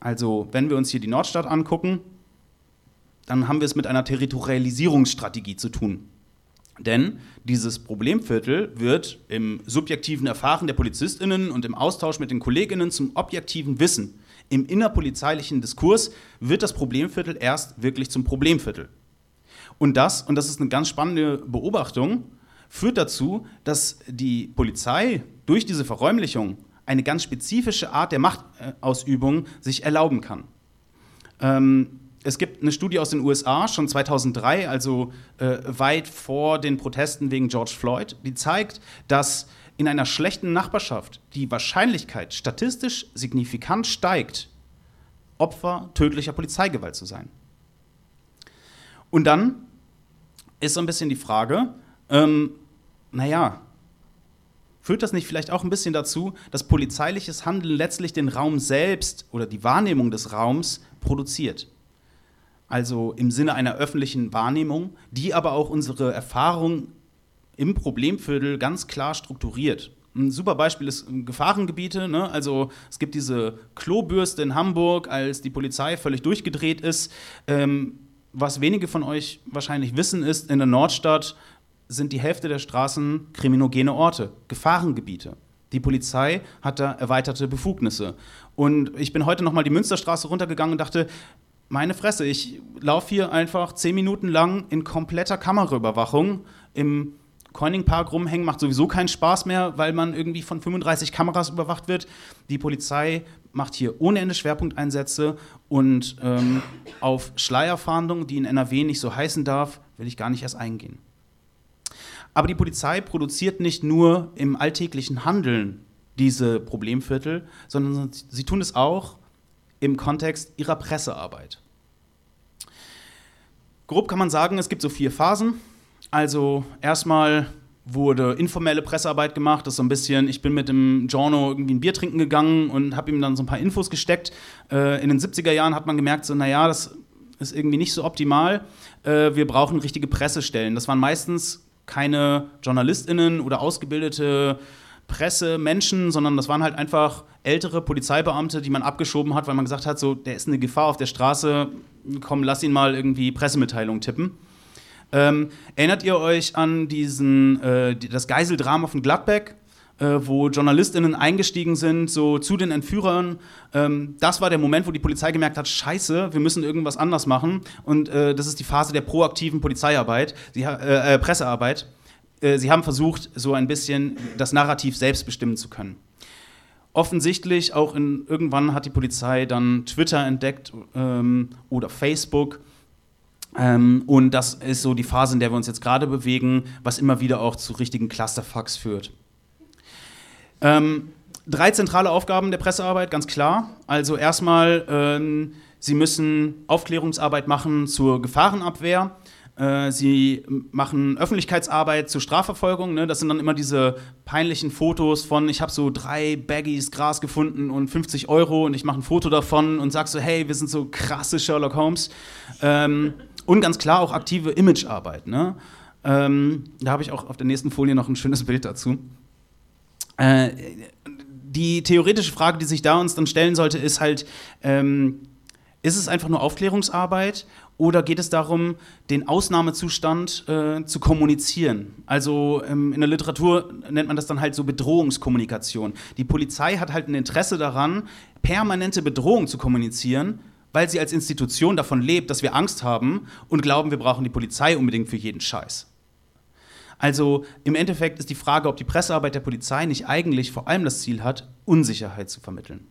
Also, wenn wir uns hier die Nordstadt angucken, dann haben wir es mit einer Territorialisierungsstrategie zu tun. Denn dieses Problemviertel wird im subjektiven Erfahren der PolizistInnen und im Austausch mit den KollegInnen zum objektiven Wissen. Im innerpolizeilichen Diskurs wird das Problemviertel erst wirklich zum Problemviertel. Und das, und das ist eine ganz spannende Beobachtung, führt dazu, dass die Polizei durch diese Verräumlichung eine ganz spezifische Art der Machtausübung sich erlauben kann. Ähm, es gibt eine Studie aus den USA, schon 2003, also äh, weit vor den Protesten wegen George Floyd, die zeigt, dass in einer schlechten Nachbarschaft die Wahrscheinlichkeit statistisch signifikant steigt, Opfer tödlicher Polizeigewalt zu sein. Und dann ist so ein bisschen die Frage, ähm, naja, führt das nicht vielleicht auch ein bisschen dazu, dass polizeiliches Handeln letztlich den Raum selbst oder die Wahrnehmung des Raums produziert? Also im Sinne einer öffentlichen Wahrnehmung, die aber auch unsere Erfahrung im Problemviertel ganz klar strukturiert. Ein super Beispiel ist Gefahrengebiete. Ne? Also es gibt diese Klobürste in Hamburg, als die Polizei völlig durchgedreht ist. Ähm, was wenige von euch wahrscheinlich wissen, ist, in der Nordstadt sind die Hälfte der Straßen kriminogene Orte, Gefahrengebiete. Die Polizei hat da erweiterte Befugnisse. Und ich bin heute nochmal die Münsterstraße runtergegangen und dachte, meine Fresse, ich laufe hier einfach zehn Minuten lang in kompletter Kameraüberwachung im Coining Park rumhängen macht sowieso keinen Spaß mehr, weil man irgendwie von 35 Kameras überwacht wird. Die Polizei macht hier ohne Ende Schwerpunkteinsätze und ähm, auf Schleierfahndung, die in NRW nicht so heißen darf, will ich gar nicht erst eingehen. Aber die Polizei produziert nicht nur im alltäglichen Handeln diese Problemviertel, sondern sie tun es auch im Kontext ihrer Pressearbeit. Grob kann man sagen, es gibt so vier Phasen. Also erstmal wurde informelle Pressearbeit gemacht. Das ist so ein bisschen, ich bin mit dem Giorno irgendwie ein Bier trinken gegangen und habe ihm dann so ein paar Infos gesteckt. Äh, in den 70er Jahren hat man gemerkt, so, naja, das ist irgendwie nicht so optimal. Äh, wir brauchen richtige Pressestellen. Das waren meistens keine JournalistInnen oder ausgebildete Pressemenschen, sondern das waren halt einfach ältere Polizeibeamte, die man abgeschoben hat, weil man gesagt hat, so, der ist eine Gefahr auf der Straße, komm, lass ihn mal irgendwie Pressemitteilungen tippen. Ähm, erinnert ihr euch an diesen, äh, das Geiseldrama von Gladbeck, äh, wo JournalistInnen eingestiegen sind, so zu den Entführern? Ähm, das war der Moment, wo die Polizei gemerkt hat, scheiße, wir müssen irgendwas anders machen. Und äh, das ist die Phase der proaktiven Polizeiarbeit, die, äh, äh, Pressearbeit. äh, sie haben versucht, so ein bisschen das Narrativ selbst bestimmen zu können. Offensichtlich, auch in, irgendwann hat die Polizei dann Twitter entdeckt ähm, oder Facebook. Ähm, und das ist so die Phase, in der wir uns jetzt gerade bewegen, was immer wieder auch zu richtigen Clusterfucks führt. Ähm, drei zentrale Aufgaben der Pressearbeit, ganz klar. Also erstmal, ähm, sie müssen Aufklärungsarbeit machen zur Gefahrenabwehr. Äh, sie machen Öffentlichkeitsarbeit zur Strafverfolgung. Ne? Das sind dann immer diese peinlichen Fotos von, ich habe so drei Baggies Gras gefunden und 50 Euro und ich mache ein Foto davon und sage so, hey, wir sind so krasse Sherlock Holmes. Ähm, und ganz klar auch aktive Imagearbeit. Ne? Ähm, da habe ich auch auf der nächsten Folie noch ein schönes Bild dazu. Äh, die theoretische Frage, die sich da uns dann stellen sollte, ist halt, ähm, ist es einfach nur Aufklärungsarbeit oder geht es darum, den Ausnahmezustand äh, zu kommunizieren? Also ähm, in der Literatur nennt man das dann halt so Bedrohungskommunikation. Die Polizei hat halt ein Interesse daran, permanente Bedrohung zu kommunizieren, weil sie als Institution davon lebt, dass wir Angst haben und glauben, wir brauchen die Polizei unbedingt für jeden Scheiß. Also im Endeffekt ist die Frage, ob die Pressearbeit der Polizei nicht eigentlich vor allem das Ziel hat, Unsicherheit zu vermitteln.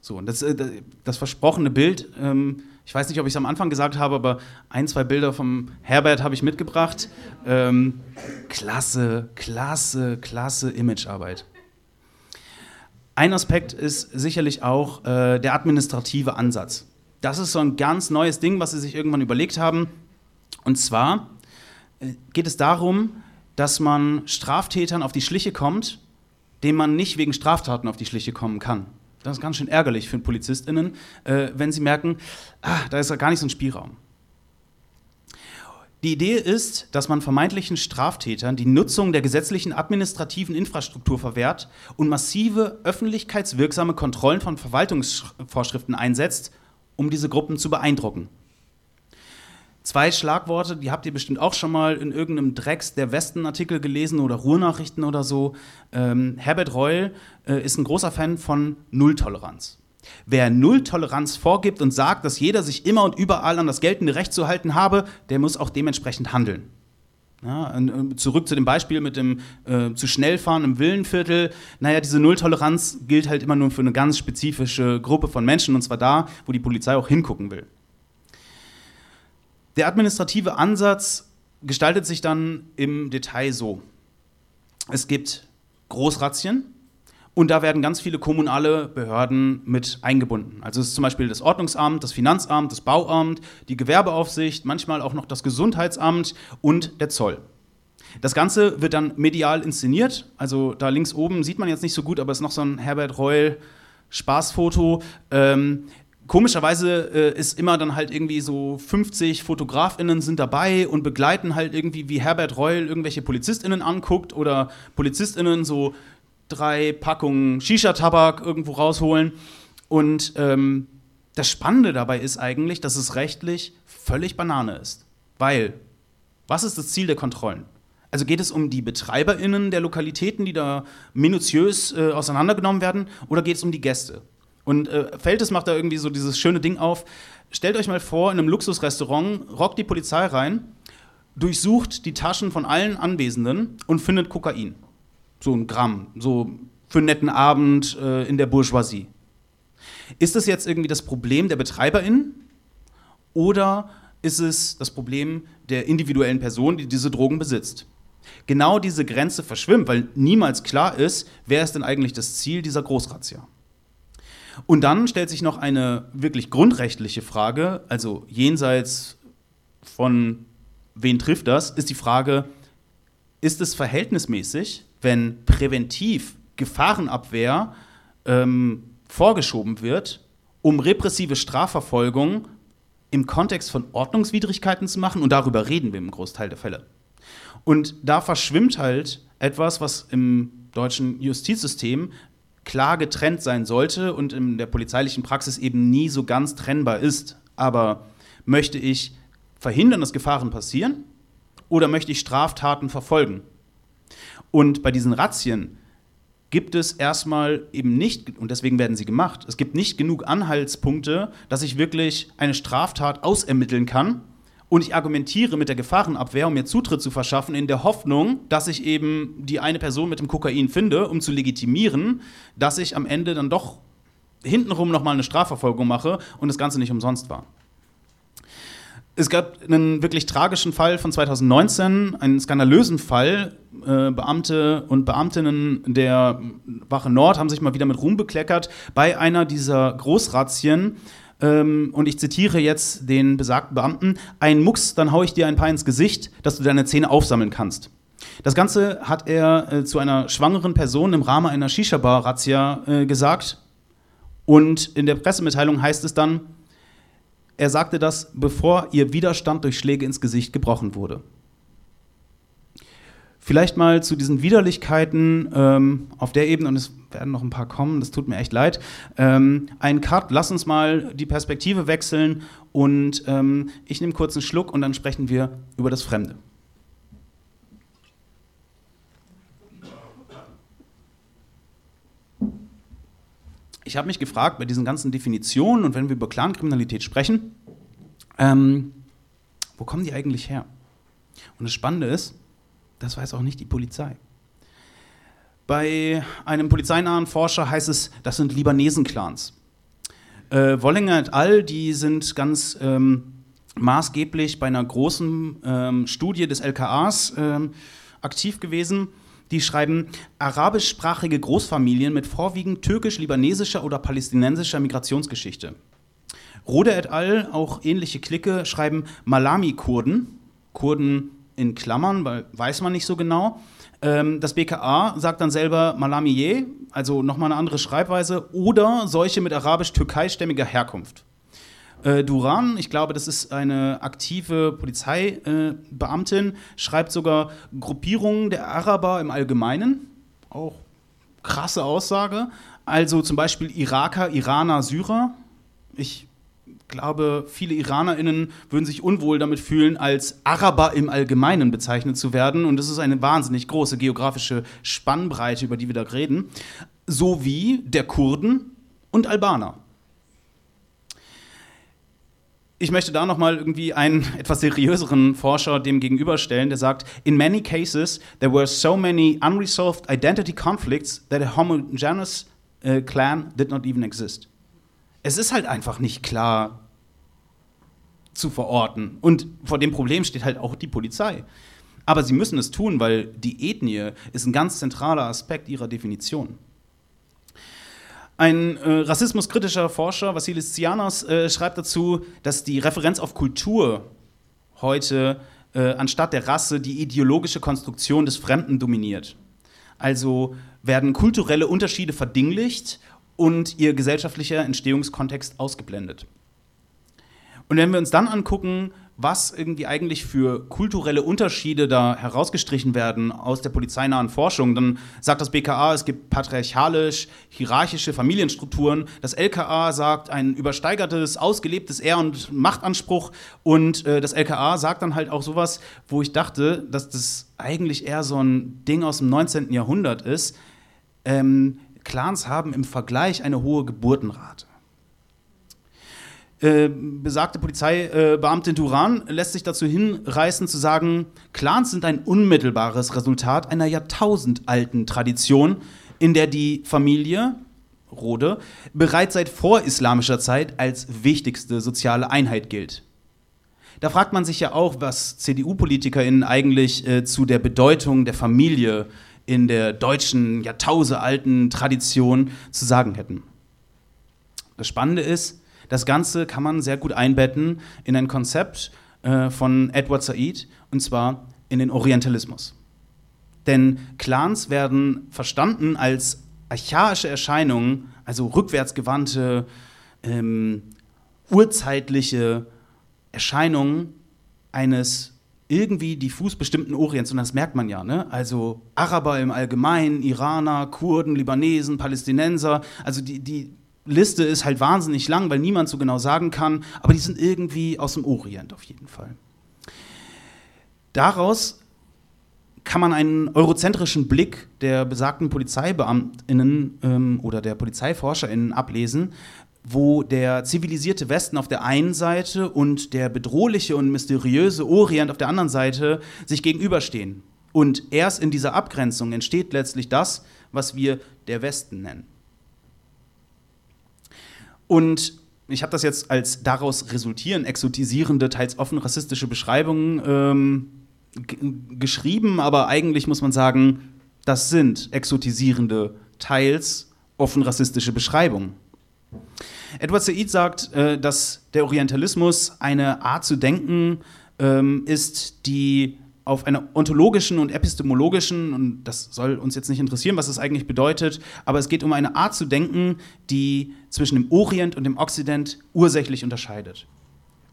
So, und das, äh, das versprochene Bild, ähm, ich weiß nicht, ob ich es am Anfang gesagt habe, aber ein, zwei Bilder vom Herbert habe ich mitgebracht. Ähm, klasse, klasse, klasse Imagearbeit. Ein Aspekt ist sicherlich auch äh, der administrative Ansatz. Das ist so ein ganz neues Ding, was sie sich irgendwann überlegt haben. Und zwar geht es darum, dass man Straftätern auf die Schliche kommt, denen man nicht wegen Straftaten auf die Schliche kommen kann. Das ist ganz schön ärgerlich für PolizistInnen, äh, wenn sie merken, ah, da ist gar nicht so ein Spielraum. Die Idee ist, dass man vermeintlichen Straftätern die Nutzung der gesetzlichen administrativen Infrastruktur verwehrt und massive öffentlichkeitswirksame Kontrollen von Verwaltungsvorschriften einsetzt, um diese Gruppen zu beeindrucken. Zwei Schlagworte, die habt ihr bestimmt auch schon mal in irgendeinem Drecks der Westen-Artikel gelesen oder Ruhrnachrichten oder so. Ähm, Herbert Reul äh, ist ein großer Fan von Nulltoleranz. Wer Nulltoleranz vorgibt und sagt, dass jeder sich immer und überall an das geltende Recht zu halten habe, der muss auch dementsprechend handeln. Ja, zurück zu dem Beispiel mit dem äh, zu schnell fahren im Villenviertel. Naja, diese Nulltoleranz gilt halt immer nur für eine ganz spezifische Gruppe von Menschen und zwar da, wo die Polizei auch hingucken will. Der administrative Ansatz gestaltet sich dann im Detail so. Es gibt Großrazzien und da werden ganz viele kommunale Behörden mit eingebunden. Also es ist zum Beispiel das Ordnungsamt, das Finanzamt, das Bauamt, die Gewerbeaufsicht, manchmal auch noch das Gesundheitsamt und der Zoll. Das Ganze wird dann medial inszeniert. Also da links oben sieht man jetzt nicht so gut, aber es ist noch so ein Herbert Reul Spaßfoto. Ähm, komischerweise äh, ist immer dann halt irgendwie so 50 FotografInnen sind dabei und begleiten halt irgendwie, wie Herbert Reul irgendwelche PolizistInnen anguckt oder PolizistInnen so drei Packungen Shisha-Tabak irgendwo rausholen. Und ähm, das Spannende dabei ist eigentlich, dass es rechtlich völlig Banane ist. Weil, was ist das Ziel der Kontrollen? Also geht es um die BetreiberInnen der Lokalitäten, die da minutiös äh, auseinandergenommen werden, oder geht es um die Gäste? Und äh, Feltes macht da irgendwie so dieses schöne Ding auf. Stellt euch mal vor, in einem Luxusrestaurant rockt die Polizei rein, durchsucht die Taschen von allen Anwesenden und findet Kokain. So ein Gramm, so für einen netten Abend äh, in der Bourgeoisie. Ist das jetzt irgendwie das Problem der BetreiberInnen? Oder ist es das Problem der individuellen Person, die diese Drogen besitzt? Genau diese Grenze verschwimmt, weil niemals klar ist, wer ist denn eigentlich das Ziel dieser Großrazzia. Und dann stellt sich noch eine wirklich grundrechtliche Frage, also jenseits von wen trifft das, ist die Frage, ist es verhältnismäßig, wenn präventiv Gefahrenabwehr ähm, vorgeschoben wird, um repressive Strafverfolgung im Kontext von Ordnungswidrigkeiten zu machen? Und darüber reden wir im Großteil der Fälle. Und da verschwimmt halt etwas, was im deutschen Justizsystem klar getrennt sein sollte und in der polizeilichen Praxis eben nie so ganz trennbar ist. Aber möchte ich verhindern, dass Gefahren passieren oder möchte ich Straftaten verfolgen? Und bei diesen Razzien gibt es erstmal eben nicht, und deswegen werden sie gemacht, es gibt nicht genug Anhaltspunkte, dass ich wirklich eine Straftat ausermitteln kann Und ich argumentiere mit der Gefahrenabwehr, um mir Zutritt zu verschaffen, in der Hoffnung, dass ich eben die eine Person mit dem Kokain finde, um zu legitimieren, dass ich am Ende dann doch hintenrum nochmal eine Strafverfolgung mache und das Ganze nicht umsonst war. Es gab einen wirklich tragischen Fall von 2019, einen skandalösen Fall. Äh, Beamte und Beamtinnen der Wache Nord haben sich mal wieder mit Ruhm bekleckert bei einer dieser Großrazzien ähm, und ich zitiere jetzt den besagten Beamten, ein Mucks, dann haue ich dir ein paar ins Gesicht, dass du deine Zähne aufsammeln kannst. Das Ganze hat er äh, zu einer schwangeren Person im Rahmen einer Shisha-Bar-Razzia äh, gesagt. Und in der Pressemitteilung heißt es dann, er sagte das, bevor ihr Widerstand durch Schläge ins Gesicht gebrochen wurde. Vielleicht mal zu diesen Widerlichkeiten ähm, auf der Ebene, und es werden noch ein paar kommen, das tut mir echt leid. Ähm, ein Cut, lass uns mal die Perspektive wechseln und ähm, ich nehme kurz einen Schluck und dann sprechen wir über das Fremde. Ich habe mich gefragt bei diesen ganzen Definitionen und wenn wir über Clankriminalität sprechen, ähm, wo kommen die eigentlich her? Und das Spannende ist, das weiß auch nicht die Polizei. Bei einem polizeinahen Forscher heißt es, das sind Libanesen-Clans. Äh, Wollinger et al., die sind ganz ähm, maßgeblich bei einer großen ähm, Studie des LKAs ähm, aktiv gewesen. Die schreiben, arabischsprachige Großfamilien mit vorwiegend türkisch-libanesischer oder palästinensischer Migrationsgeschichte. Rode et al., auch ähnliche Clique, schreiben Malami-Kurden, Kurden in Klammern, weil weiß man nicht so genau. Ähm, das BKA sagt dann selber Malamiye, also nochmal eine andere Schreibweise, oder solche mit arabisch-türkeistämmiger Herkunft. Äh, Duran, ich glaube, das ist eine aktive Polizeibeamtin, äh, schreibt sogar Gruppierungen der Araber im Allgemeinen. Auch krasse Aussage. Also zum Beispiel Iraker, Iraner, Syrer. Ich glaube, viele IranerInnen würden sich unwohl damit fühlen, als Araber im Allgemeinen bezeichnet zu werden. Und das ist eine wahnsinnig große geografische Spannbreite, über die wir da reden. Sowie der Kurden und Albaner. Ich möchte da nochmal irgendwie einen (laughs) etwas seriöseren Forscher dem gegenüberstellen, der sagt, in many cases there were so many unresolved identity conflicts that a homogeneous uh, clan did not even exist. Es ist halt einfach nicht klar, zu verorten. Und vor dem Problem steht halt auch die Polizei. Aber sie müssen es tun, weil die Ethnie ist ein ganz zentraler Aspekt ihrer Definition. Ein äh, rassismuskritischer Forscher, Vasilis Tsianos, äh, schreibt dazu, dass die Referenz auf Kultur heute äh, anstatt der Rasse die ideologische Konstruktion des Fremden dominiert. Also werden kulturelle Unterschiede verdinglicht und ihr gesellschaftlicher Entstehungskontext ausgeblendet. Und wenn wir uns dann angucken, was irgendwie eigentlich für kulturelle Unterschiede da herausgestrichen werden aus der polizeinahen Forschung, dann sagt das BKA, es gibt patriarchalisch, hierarchische Familienstrukturen. Das LKA sagt ein übersteigertes, ausgelebtes Ehr- und Machtanspruch. Und äh, das LKA sagt dann halt auch sowas, wo ich dachte, dass das eigentlich eher so ein Ding aus dem 19. Jahrhundert ist. Ähm, Clans haben im Vergleich eine hohe Geburtenrate. Äh, besagte Polizeibeamtin Duran lässt sich dazu hinreißen zu sagen, Clans sind ein unmittelbares Resultat einer jahrtausendalten Tradition, in der die Familie, Rode, bereits seit vorislamischer Zeit als wichtigste soziale Einheit gilt. Da fragt man sich ja auch, was CDU-PolitikerInnen eigentlich äh, zu der Bedeutung der Familie in der deutschen jahrtausendalten Tradition zu sagen hätten. Das Spannende ist, das Ganze kann man sehr gut einbetten in ein Konzept äh, von Edward Said, und zwar in den Orientalismus. Denn Clans werden verstanden als archaische Erscheinungen, also rückwärtsgewandte, ähm, urzeitliche Erscheinungen eines irgendwie diffus bestimmten Orients, und das merkt man ja, ne? also Araber im Allgemeinen, Iraner, Kurden, Libanesen, Palästinenser, also die, die Liste ist halt wahnsinnig lang, weil niemand so genau sagen kann, aber die sind irgendwie aus dem Orient auf jeden Fall. Daraus kann man einen eurozentrischen Blick der besagten PolizeibeamtInnen ähm, oder der PolizeiforscherInnen ablesen, wo der zivilisierte Westen auf der einen Seite und der bedrohliche und mysteriöse Orient auf der anderen Seite sich gegenüberstehen. Und erst in dieser Abgrenzung entsteht letztlich das, was wir der Westen nennen. Und ich habe das jetzt als daraus resultieren exotisierende, teils offen rassistische Beschreibungen ähm, geschrieben, aber eigentlich muss man sagen, das sind exotisierende, teils offen rassistische Beschreibungen. Edward Said sagt, äh, dass der Orientalismus eine Art zu denken ähm, ist, die auf einer ontologischen und epistemologischen, und das soll uns jetzt nicht interessieren, was das eigentlich bedeutet, aber es geht um eine Art zu denken, die zwischen dem Orient und dem Okzident ursächlich unterscheidet.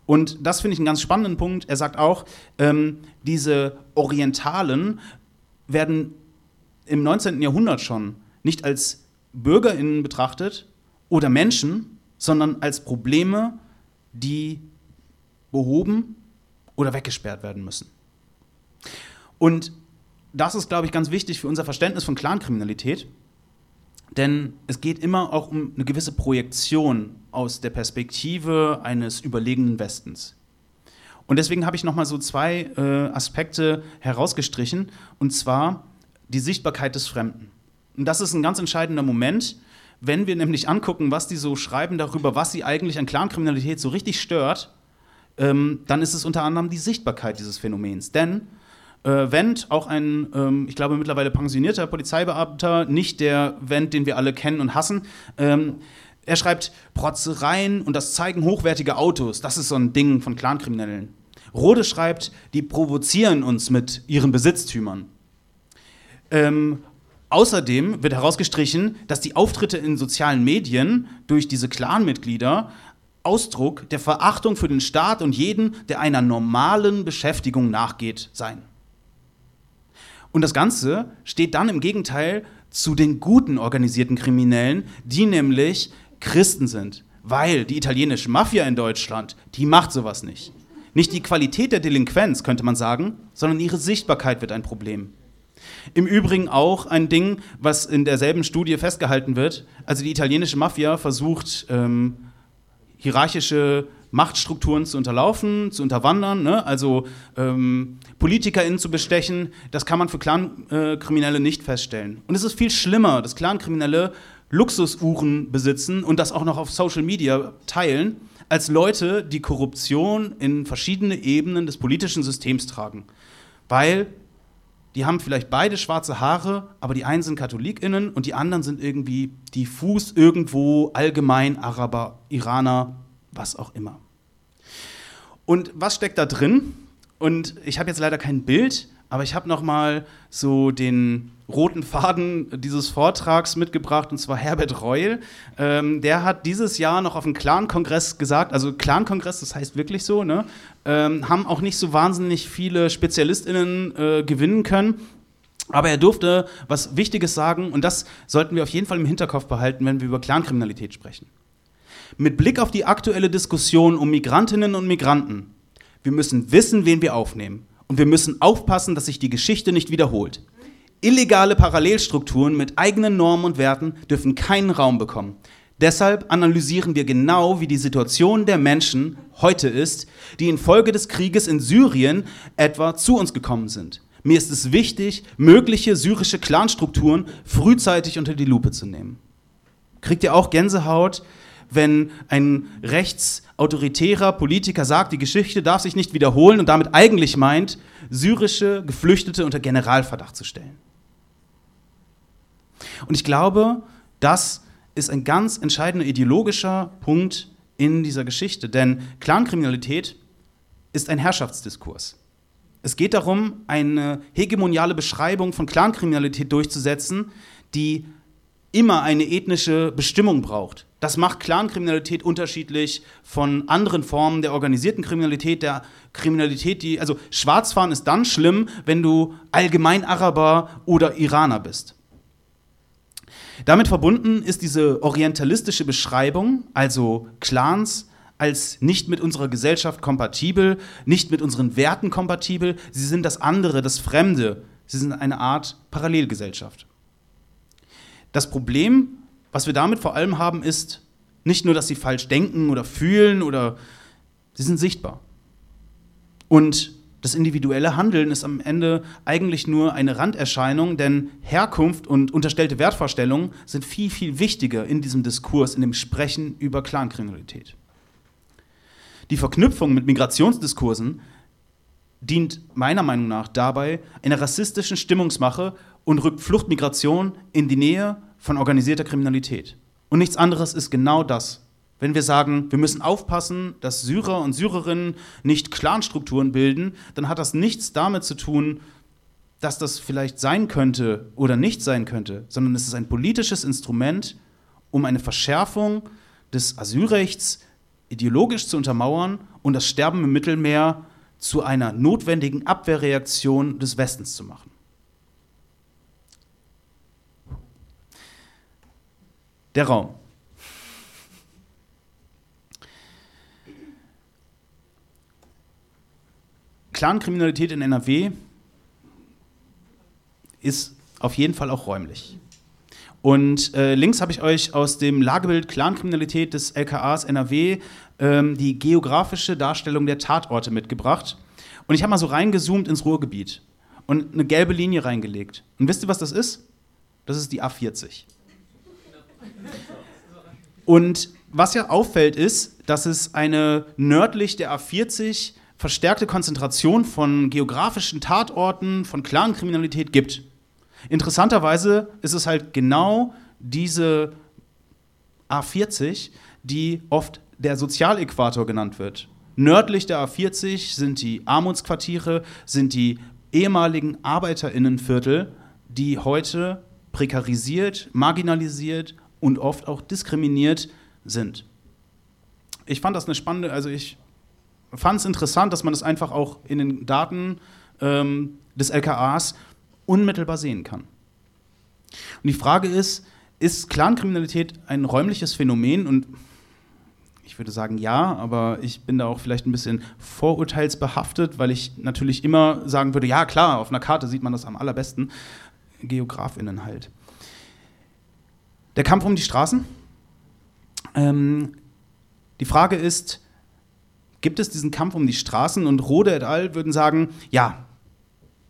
Und das finde ich einen ganz spannenden Punkt. Er sagt auch, ähm, diese Orientalen werden im 19. Jahrhundert schon nicht als BürgerInnen betrachtet oder Menschen, sondern als Probleme, die behoben oder weggesperrt werden müssen. Und das ist, glaube ich, ganz wichtig für unser Verständnis von Clankriminalität, denn es geht immer auch um eine gewisse Projektion aus der Perspektive eines überlegenen Westens. Und deswegen habe ich noch mal so zwei äh, Aspekte herausgestrichen, und zwar die Sichtbarkeit des Fremden. Und das ist ein ganz entscheidender Moment, wenn wir nämlich angucken, was die so schreiben darüber, was sie eigentlich an Clankriminalität so richtig stört, ähm, dann ist es unter anderem die Sichtbarkeit dieses Phänomens. Denn äh, Wendt, auch ein, ähm, ich glaube, mittlerweile pensionierter Polizeibeamter, nicht der Wendt, den wir alle kennen und hassen, ähm, er schreibt Protzereien und das Zeigen hochwertiger Autos, das ist so ein Ding von Clankriminellen. Rode schreibt, die provozieren uns mit ihren Besitztümern. Ähm, außerdem wird herausgestrichen, dass die Auftritte in sozialen Medien durch diese Clanmitglieder Ausdruck der Verachtung für den Staat und jeden, der einer normalen Beschäftigung nachgeht, seien. Und das Ganze steht dann im Gegenteil zu den guten organisierten Kriminellen, die nämlich Christen sind. Weil die italienische Mafia in Deutschland, die macht sowas nicht. Nicht die Qualität der Delinquenz, könnte man sagen, sondern ihre Sichtbarkeit wird ein Problem. Im Übrigen auch ein Ding, was in derselben Studie festgehalten wird. Also die italienische Mafia versucht, ähm, hierarchische Machtstrukturen zu unterlaufen, zu unterwandern, ne? also ähm, PolitikerInnen zu bestechen, das kann man für Clankriminelle nicht feststellen. Und es ist viel schlimmer, dass Clankriminelle Luxusuhren besitzen und das auch noch auf Social Media teilen, als Leute, die Korruption in verschiedene Ebenen des politischen Systems tragen. Weil die haben vielleicht beide schwarze Haare, aber die einen sind KatholikInnen und die anderen sind irgendwie diffus irgendwo allgemein Araber, Iraner, was auch immer. Und was steckt da drin? Und ich habe jetzt leider kein Bild, aber ich habe noch mal so den roten Faden dieses Vortrags mitgebracht, und zwar Herbert Reul. Ähm, der hat dieses Jahr noch auf dem Clan-Kongress gesagt, also Clan-Kongress, das heißt wirklich so, ne? ähm, haben auch nicht so wahnsinnig viele SpezialistInnen äh, gewinnen können. Aber er durfte was Wichtiges sagen, und das sollten wir auf jeden Fall im Hinterkopf behalten, wenn wir über Clankriminalität sprechen. Mit Blick auf die aktuelle Diskussion um Migrantinnen und Migranten, wir müssen wissen, wen wir aufnehmen. Und wir müssen aufpassen, dass sich die Geschichte nicht wiederholt. Illegale Parallelstrukturen mit eigenen Normen und Werten dürfen keinen Raum bekommen. Deshalb analysieren wir genau, wie die Situation der Menschen heute ist, die infolge des Krieges in Syrien etwa zu uns gekommen sind. Mir ist es wichtig, mögliche syrische Clanstrukturen frühzeitig unter die Lupe zu nehmen. Kriegt ihr auch Gänsehaut, wenn ein rechtsautoritärer Politiker sagt, die Geschichte darf sich nicht wiederholen und damit eigentlich meint, syrische Geflüchtete unter Generalverdacht zu stellen? Und ich glaube, das ist ein ganz entscheidender ideologischer Punkt in dieser Geschichte, denn Clankriminalität ist ein Herrschaftsdiskurs. Es geht darum, eine hegemoniale Beschreibung von Clankriminalität durchzusetzen, die immer eine ethnische Bestimmung braucht. Das macht Clankriminalität unterschiedlich von anderen Formen der organisierten Kriminalität, der Kriminalität, die also Schwarzfahren ist dann schlimm, wenn du allgemein Araber oder Iraner bist. Damit verbunden ist diese orientalistische Beschreibung, also Clans, als nicht mit unserer Gesellschaft kompatibel, nicht mit unseren Werten kompatibel. Sie sind das andere, das Fremde. Sie sind eine Art Parallelgesellschaft. Das Problem, was wir damit vor allem haben, ist, Nicht nur, dass sie falsch denken oder fühlen oder sie sind sichtbar. Und das individuelle Handeln ist am Ende eigentlich nur eine Randerscheinung, denn Herkunft und unterstellte Wertvorstellungen sind viel, viel wichtiger in diesem Diskurs, in dem Sprechen über Clankriminalität. Die Verknüpfung mit Migrationsdiskursen dient meiner Meinung nach dabei einer rassistischen Stimmungsmache und rückt Fluchtmigration in die Nähe von organisierter Kriminalität. Und nichts anderes ist genau das. Wenn wir sagen, wir müssen aufpassen, dass Syrer und Syrerinnen nicht Clanstrukturen bilden, dann hat das nichts damit zu tun, dass das vielleicht sein könnte oder nicht sein könnte, sondern es ist ein politisches Instrument, um eine Verschärfung des Asylrechts ideologisch zu untermauern und das Sterben im Mittelmeer zu einer notwendigen Abwehrreaktion des Westens zu machen. Der Raum. Clankriminalität in NRW ist auf jeden Fall auch räumlich. Und äh, links habe ich euch aus dem Lagebild Clankriminalität des LKAs NRW ähm, die geografische Darstellung der Tatorte mitgebracht. Und ich habe mal so reingezoomt ins Ruhrgebiet und eine gelbe Linie reingelegt. Und wisst ihr, was das ist? Das ist die A40. Und was ja auffällt, ist, dass es eine nördlich der A40 verstärkte Konzentration von geografischen Tatorten, von Clankriminalität gibt. Interessanterweise ist es halt genau diese A40, die oft der Sozialäquator genannt wird. Nördlich der A40 sind die Armutsquartiere, sind die ehemaligen Arbeiterinnenviertel, die heute prekarisiert, marginalisiert und oft auch diskriminiert sind. Ich fand das eine spannende, also ich fand es interessant, dass man das einfach auch in den Daten ähm, des LKAs unmittelbar sehen kann. Und die Frage ist, ist Clankriminalität ein räumliches Phänomen? Und ich würde sagen ja, aber ich bin da auch vielleicht ein bisschen vorurteilsbehaftet, weil ich natürlich immer sagen würde, ja klar, auf einer Karte sieht man das am allerbesten. Geografinnen halt. Der Kampf um die Straßen. Ähm, die Frage ist, gibt es diesen Kampf um die Straßen und Rode et al. würden sagen, ja,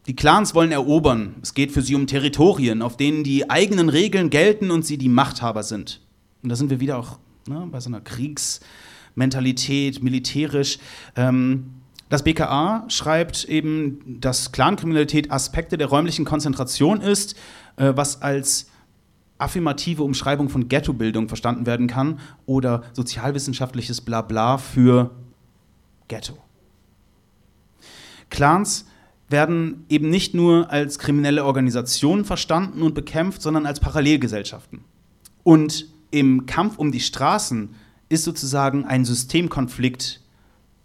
die Clans wollen erobern. Es geht für sie um Territorien, auf denen die eigenen Regeln gelten und sie die Machthaber sind. Und da sind wir wieder auch ne, bei so einer Kriegsmentalität, militärisch. Ähm, das BKA schreibt eben, dass Clankriminalität Aspekte der räumlichen Konzentration ist, äh, was als affirmative Umschreibung von Ghettobildung verstanden werden kann oder sozialwissenschaftliches Blabla für Ghetto. Clans werden eben nicht nur als kriminelle Organisationen verstanden und bekämpft, sondern als Parallelgesellschaften. Und im Kampf um die Straßen ist sozusagen ein Systemkonflikt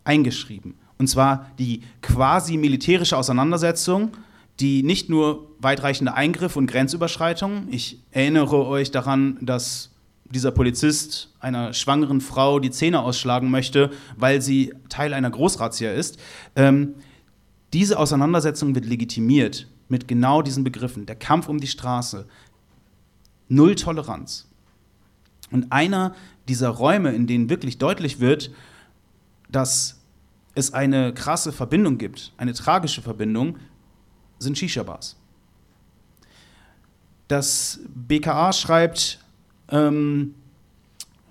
eingeschrieben. Und zwar die quasi militärische Auseinandersetzung, die nicht nur weitreichende Eingriffe und Grenzüberschreitungen, ich erinnere euch daran, dass dieser Polizist einer schwangeren Frau die Zähne ausschlagen möchte, weil sie Teil einer Großrazzia ist. Ähm, diese Auseinandersetzung wird legitimiert mit genau diesen Begriffen. Der Kampf um die Straße. Null Toleranz. Und einer dieser Räume, in denen wirklich deutlich wird, dass es eine krasse Verbindung gibt, eine tragische Verbindung, sind Shisha-Bars. Das BKA schreibt, ähm,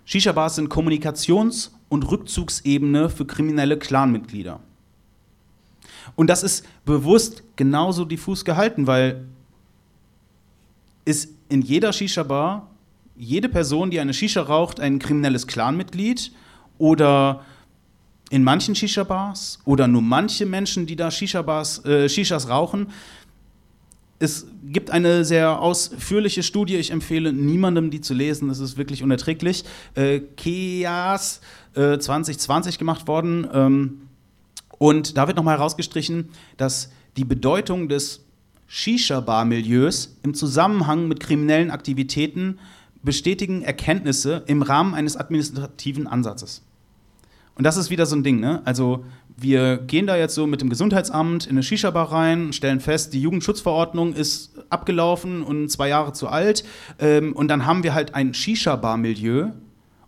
Shisha-Bars sind Kommunikations- und Rückzugsebene für kriminelle Clanmitglieder. Und das ist bewusst genauso diffus gehalten, weil ist in jeder Shisha-Bar jede Person, die eine Shisha raucht, ein kriminelles Clanmitglied oder in manchen Shisha-Bars oder nur manche Menschen, die da Shisha-Bars, äh, Shishas rauchen, es gibt eine sehr ausführliche Studie, ich empfehle niemandem, die zu lesen, es ist wirklich unerträglich. Äh, KEAS äh, 2020 gemacht worden. Ähm, und da wird nochmal herausgestrichen, dass die Bedeutung des Shisha-Bar-Milieus im Zusammenhang mit kriminellen Aktivitäten bestätigen Erkenntnisse im Rahmen eines administrativen Ansatzes. Und das ist wieder so ein Ding, ne? Also wir gehen da jetzt so mit dem Gesundheitsamt in eine Shisha-Bar rein, stellen fest, die Jugendschutzverordnung ist abgelaufen und zwei Jahre zu alt. Ähm, und dann haben wir halt ein Shisha-Bar-Milieu.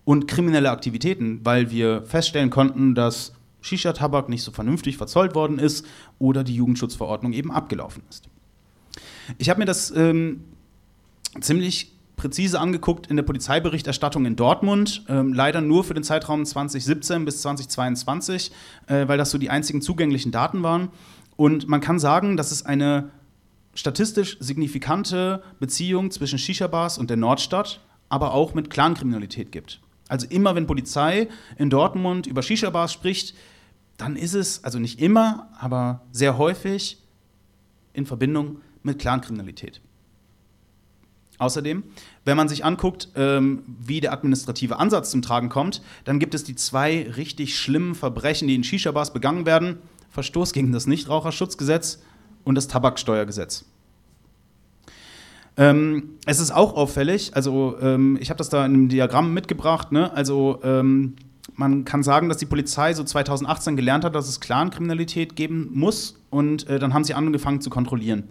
und kriminelle Aktivitäten, weil wir feststellen konnten, dass Shisha-Tabak nicht so vernünftig verzollt worden ist oder die Jugendschutzverordnung eben abgelaufen ist. Ich habe mir das ähm, ziemlich präzise angeguckt in der Polizeiberichterstattung in Dortmund, ähm, leider nur für den Zeitraum 2017 bis 2022, äh, weil das so die einzigen zugänglichen Daten waren. Und man kann sagen, dass es eine statistisch signifikante Beziehung zwischen Shisha-Bars und der Nordstadt, aber auch mit Clankriminalität gibt. Also immer wenn Polizei in Dortmund über Shisha-Bars spricht, dann ist es, also nicht immer, aber sehr häufig in Verbindung mit Clankriminalität. Außerdem, wenn man sich anguckt, ähm, wie der administrative Ansatz zum Tragen kommt, dann gibt es die zwei richtig schlimmen Verbrechen, die in Shisha-Bars begangen werden. Verstoß gegen das Nichtraucherschutzgesetz und das Tabaksteuergesetz. Ähm, es ist auch auffällig, also ähm, ich habe das da in einem Diagramm mitgebracht, ne? also ähm, man kann sagen, dass die Polizei so 2018 gelernt hat, dass es Clankriminalität geben muss und äh, dann haben sie angefangen zu kontrollieren.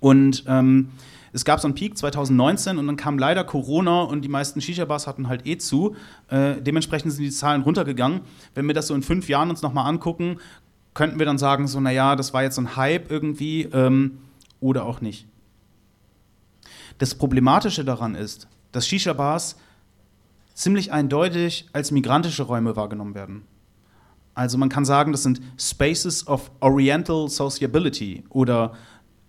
Und ähm, es gab so einen Peak 2019 und dann kam leider Corona und die meisten Shisha-Bars hatten halt eh zu. Äh, dementsprechend sind die Zahlen runtergegangen. Wenn wir das so in fünf Jahren uns nochmal angucken, könnten wir dann sagen, so, naja, das war jetzt so ein Hype irgendwie ähm, oder auch nicht. Das Problematische daran ist, dass Shisha-Bars ziemlich eindeutig als migrantische Räume wahrgenommen werden. Also man kann sagen, das sind Spaces of Oriental Sociability oder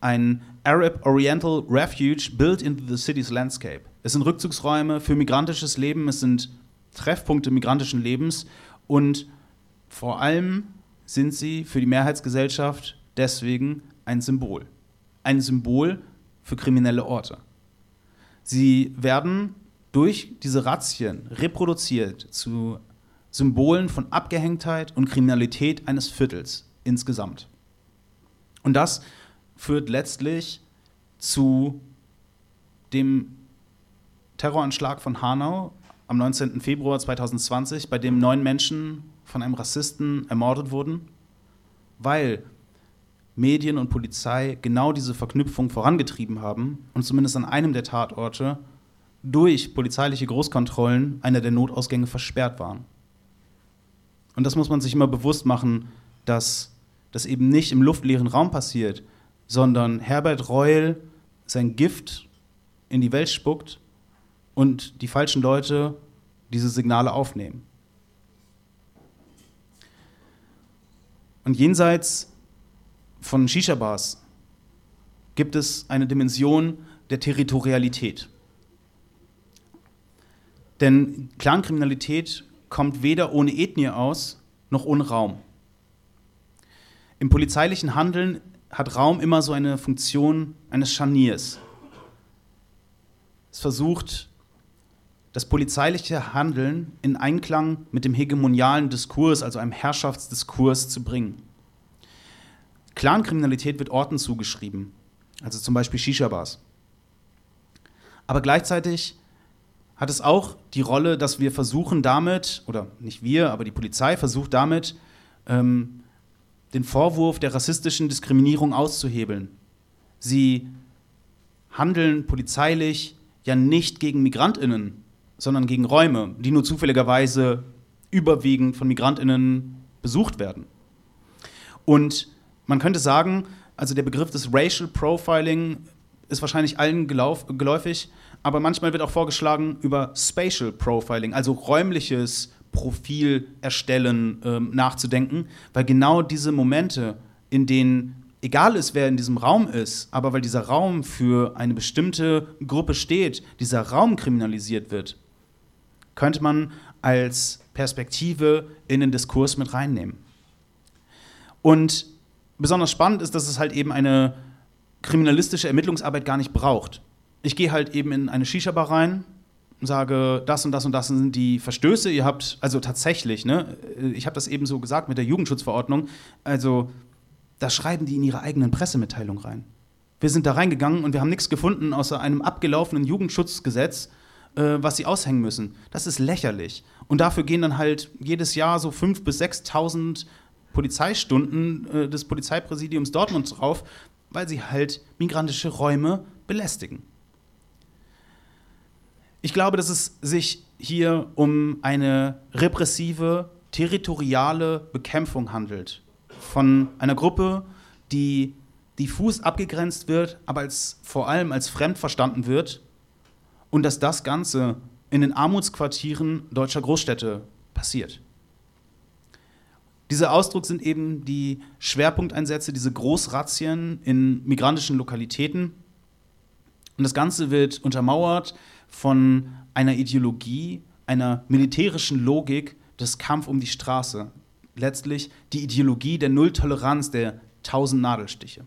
ein Arab Oriental Refuge built into the city's landscape. Es sind Rückzugsräume für migrantisches Leben, es sind Treffpunkte migrantischen Lebens und vor allem sind sie für die Mehrheitsgesellschaft deswegen ein Symbol. Ein Symbol für kriminelle Orte. Sie werden durch diese Razzien reproduziert zu Symbolen von Abgehängtheit und Kriminalität eines Viertels insgesamt. Und das führt letztlich zu dem Terroranschlag von Hanau am 19. Februar 2020, bei dem neun Menschen von einem Rassisten ermordet wurden, weil Medien und Polizei genau diese Verknüpfung vorangetrieben haben und zumindest an einem der Tatorte durch polizeiliche Großkontrollen einer der Notausgänge versperrt waren. Und das muss man sich immer bewusst machen, dass das eben nicht im luftleeren Raum passiert, sondern Herbert Reul sein Gift in die Welt spuckt und die falschen Leute diese Signale aufnehmen. Und jenseits von Shisha-Bars gibt es eine Dimension der Territorialität. Denn Clankriminalität kommt weder ohne Ethnie aus noch ohne Raum. Im polizeilichen Handeln hat Raum immer so eine Funktion eines Scharniers. Es versucht, das polizeiliche Handeln in Einklang mit dem hegemonialen Diskurs, also einem Herrschaftsdiskurs, zu bringen. Clankriminalität wird Orten zugeschrieben, also zum Beispiel Shisha-Bars. Aber gleichzeitig hat es auch die Rolle, dass wir versuchen damit, oder nicht wir, aber die Polizei versucht damit, ähm, den Vorwurf der rassistischen Diskriminierung auszuhebeln. Sie handeln polizeilich ja nicht gegen Migrantinnen, sondern gegen Räume, die nur zufälligerweise überwiegend von Migrantinnen besucht werden. Und man könnte sagen, also der Begriff des Racial Profiling ist wahrscheinlich allen geläufig, aber manchmal wird auch vorgeschlagen über Spatial Profiling, also räumliches Profil erstellen, ähm, nachzudenken, weil genau diese Momente, in denen egal ist, wer in diesem Raum ist, aber weil dieser Raum für eine bestimmte Gruppe steht, dieser Raum kriminalisiert wird, könnte man als Perspektive in den Diskurs mit reinnehmen. Und besonders spannend ist, dass es halt eben eine kriminalistische Ermittlungsarbeit gar nicht braucht. Ich gehe halt eben in eine Shisha-Bar rein, sage, das und das und das sind die Verstöße. Ihr habt, also tatsächlich, ne, ich habe das eben so gesagt mit der Jugendschutzverordnung, also da schreiben die in ihre eigenen Pressemitteilung rein. Wir sind da reingegangen und wir haben nichts gefunden außer einem abgelaufenen Jugendschutzgesetz, äh, was sie aushängen müssen. Das ist lächerlich. Und dafür gehen dann halt jedes Jahr so 5.000 bis 6.000 Polizeistunden äh, des Polizeipräsidiums Dortmund drauf, weil sie halt migrantische Räume belästigen. Ich glaube, dass es sich hier um eine repressive, territoriale Bekämpfung handelt. Von einer Gruppe, die diffus abgegrenzt wird, aber als, vor allem als fremd verstanden wird und dass das Ganze in den Armutsquartieren deutscher Großstädte passiert. Dieser Ausdruck sind eben die Schwerpunkteinsätze, diese Großrazzien in migrantischen Lokalitäten. Und das Ganze wird untermauert von einer Ideologie, einer militärischen Logik des Kampf um die Straße. Letztlich die Ideologie der Nulltoleranz, der tausend Nadelstiche.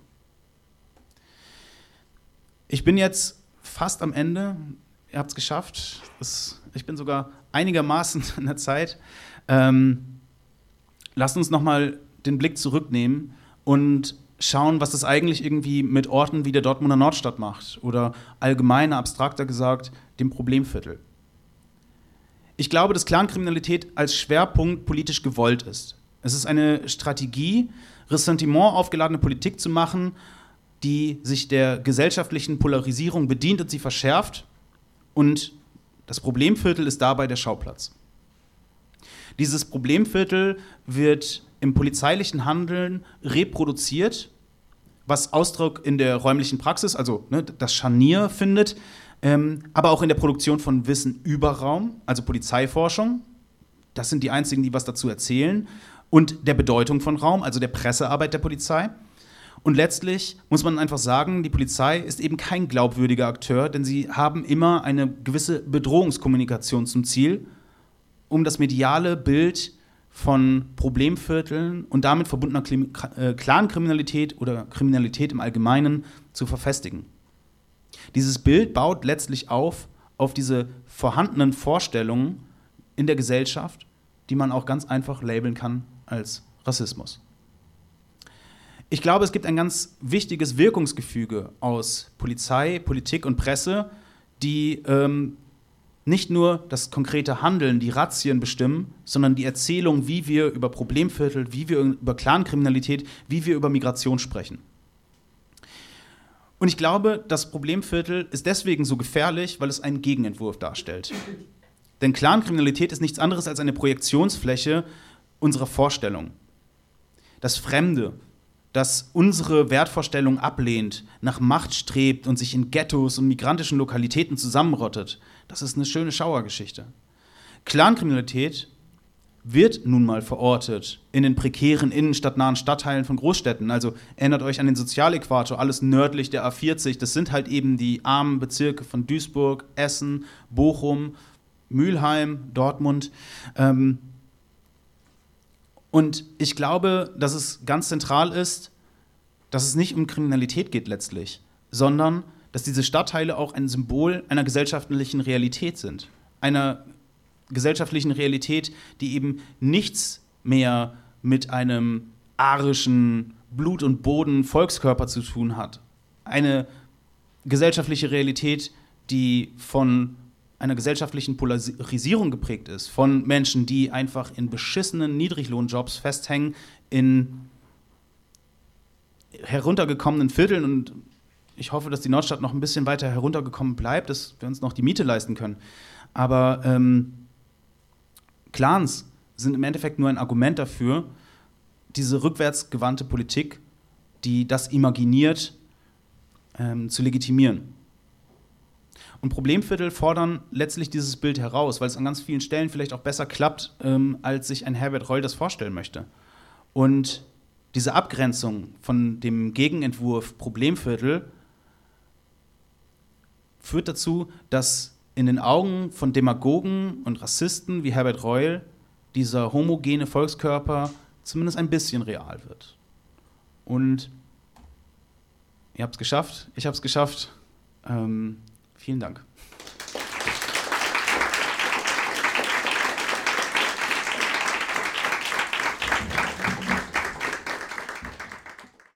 Ich bin jetzt fast am Ende. Ihr habt es geschafft. ich bin sogar einigermaßen (laughs) in der Zeit. Ähm, lasst uns nochmal den Blick zurücknehmen und schauen, was das eigentlich irgendwie mit Orten wie der Dortmunder Nordstadt macht oder allgemeiner, abstrakter gesagt, dem Problemviertel. Ich glaube, dass Clankriminalität als Schwerpunkt politisch gewollt ist. Es ist eine Strategie, Ressentiment aufgeladene Politik zu machen die sich der gesellschaftlichen Polarisierung bedient und sie verschärft. Und das Problemviertel ist dabei der Schauplatz. Dieses Problemviertel wird im polizeilichen Handeln reproduziert, was Ausdruck in der räumlichen Praxis, also ne, das Scharnier findet, ähm, aber auch in der Produktion von Wissen über Raum, also Polizeiforschung. Das sind die einzigen, die was dazu erzählen. Und der Bedeutung von Raum, also der Pressearbeit der Polizei. Und letztlich muss man einfach sagen, die Polizei ist eben kein glaubwürdiger Akteur, denn sie haben immer eine gewisse Bedrohungskommunikation zum Ziel, um das mediale Bild von Problemvierteln und damit verbundener äh, Clankriminalität oder Kriminalität im Allgemeinen zu verfestigen. Dieses Bild baut letztlich auf auf diese vorhandenen Vorstellungen in der Gesellschaft, die man auch ganz einfach labeln kann als Rassismus. Ich glaube, es gibt ein ganz wichtiges Wirkungsgefüge aus Polizei, Politik und Presse, die ähm, nicht nur das konkrete Handeln, die Razzien bestimmen, sondern die Erzählung, wie wir über Problemviertel, wie wir über Clankriminalität, wie wir über Migration sprechen. Und ich glaube, das Problemviertel ist deswegen so gefährlich, weil es einen Gegenentwurf darstellt. (laughs) Denn Clankriminalität ist nichts anderes als eine Projektionsfläche unserer Vorstellung. Das Fremde, das unsere Wertvorstellung ablehnt, nach Macht strebt und sich in Ghettos und migrantischen Lokalitäten zusammenrottet. Das ist eine schöne Schauergeschichte. Clankriminalität wird nun mal verortet in den prekären innenstadtnahen Stadtteilen von Großstädten. Also erinnert euch an den Sozialäquator, alles nördlich der A40. Das sind halt eben die armen Bezirke von Duisburg, Essen, Bochum, Mülheim, Dortmund. Ähm, und ich glaube, dass es ganz zentral ist, dass es nicht um Kriminalität geht letztlich, sondern dass diese Stadtteile auch ein Symbol einer gesellschaftlichen Realität sind. Einer gesellschaftlichen Realität, die eben nichts mehr mit einem arischen Blut- und Boden-Volkskörper zu tun hat. Eine gesellschaftliche Realität, die von einer gesellschaftlichen Polarisierung geprägt ist, von Menschen, die einfach in beschissenen Niedriglohnjobs festhängen, in heruntergekommenen Vierteln und ich hoffe, dass die Nordstadt noch ein bisschen weiter heruntergekommen bleibt, dass wir uns noch die Miete leisten können. Aber ähm, Clans sind im Endeffekt nur ein Argument dafür, diese rückwärtsgewandte Politik, die das imaginiert, ähm, zu legitimieren. Und Problemviertel fordern letztlich dieses Bild heraus, weil es an ganz vielen Stellen vielleicht auch besser klappt, ähm, als sich ein Herbert Reul das vorstellen möchte. Und diese Abgrenzung von dem Gegenentwurf Problemviertel führt dazu, dass in den Augen von Demagogen und Rassisten wie Herbert Reul dieser homogene Volkskörper zumindest ein bisschen real wird. Und ihr habt es geschafft, ich habe es geschafft. Ähm, Vielen Dank.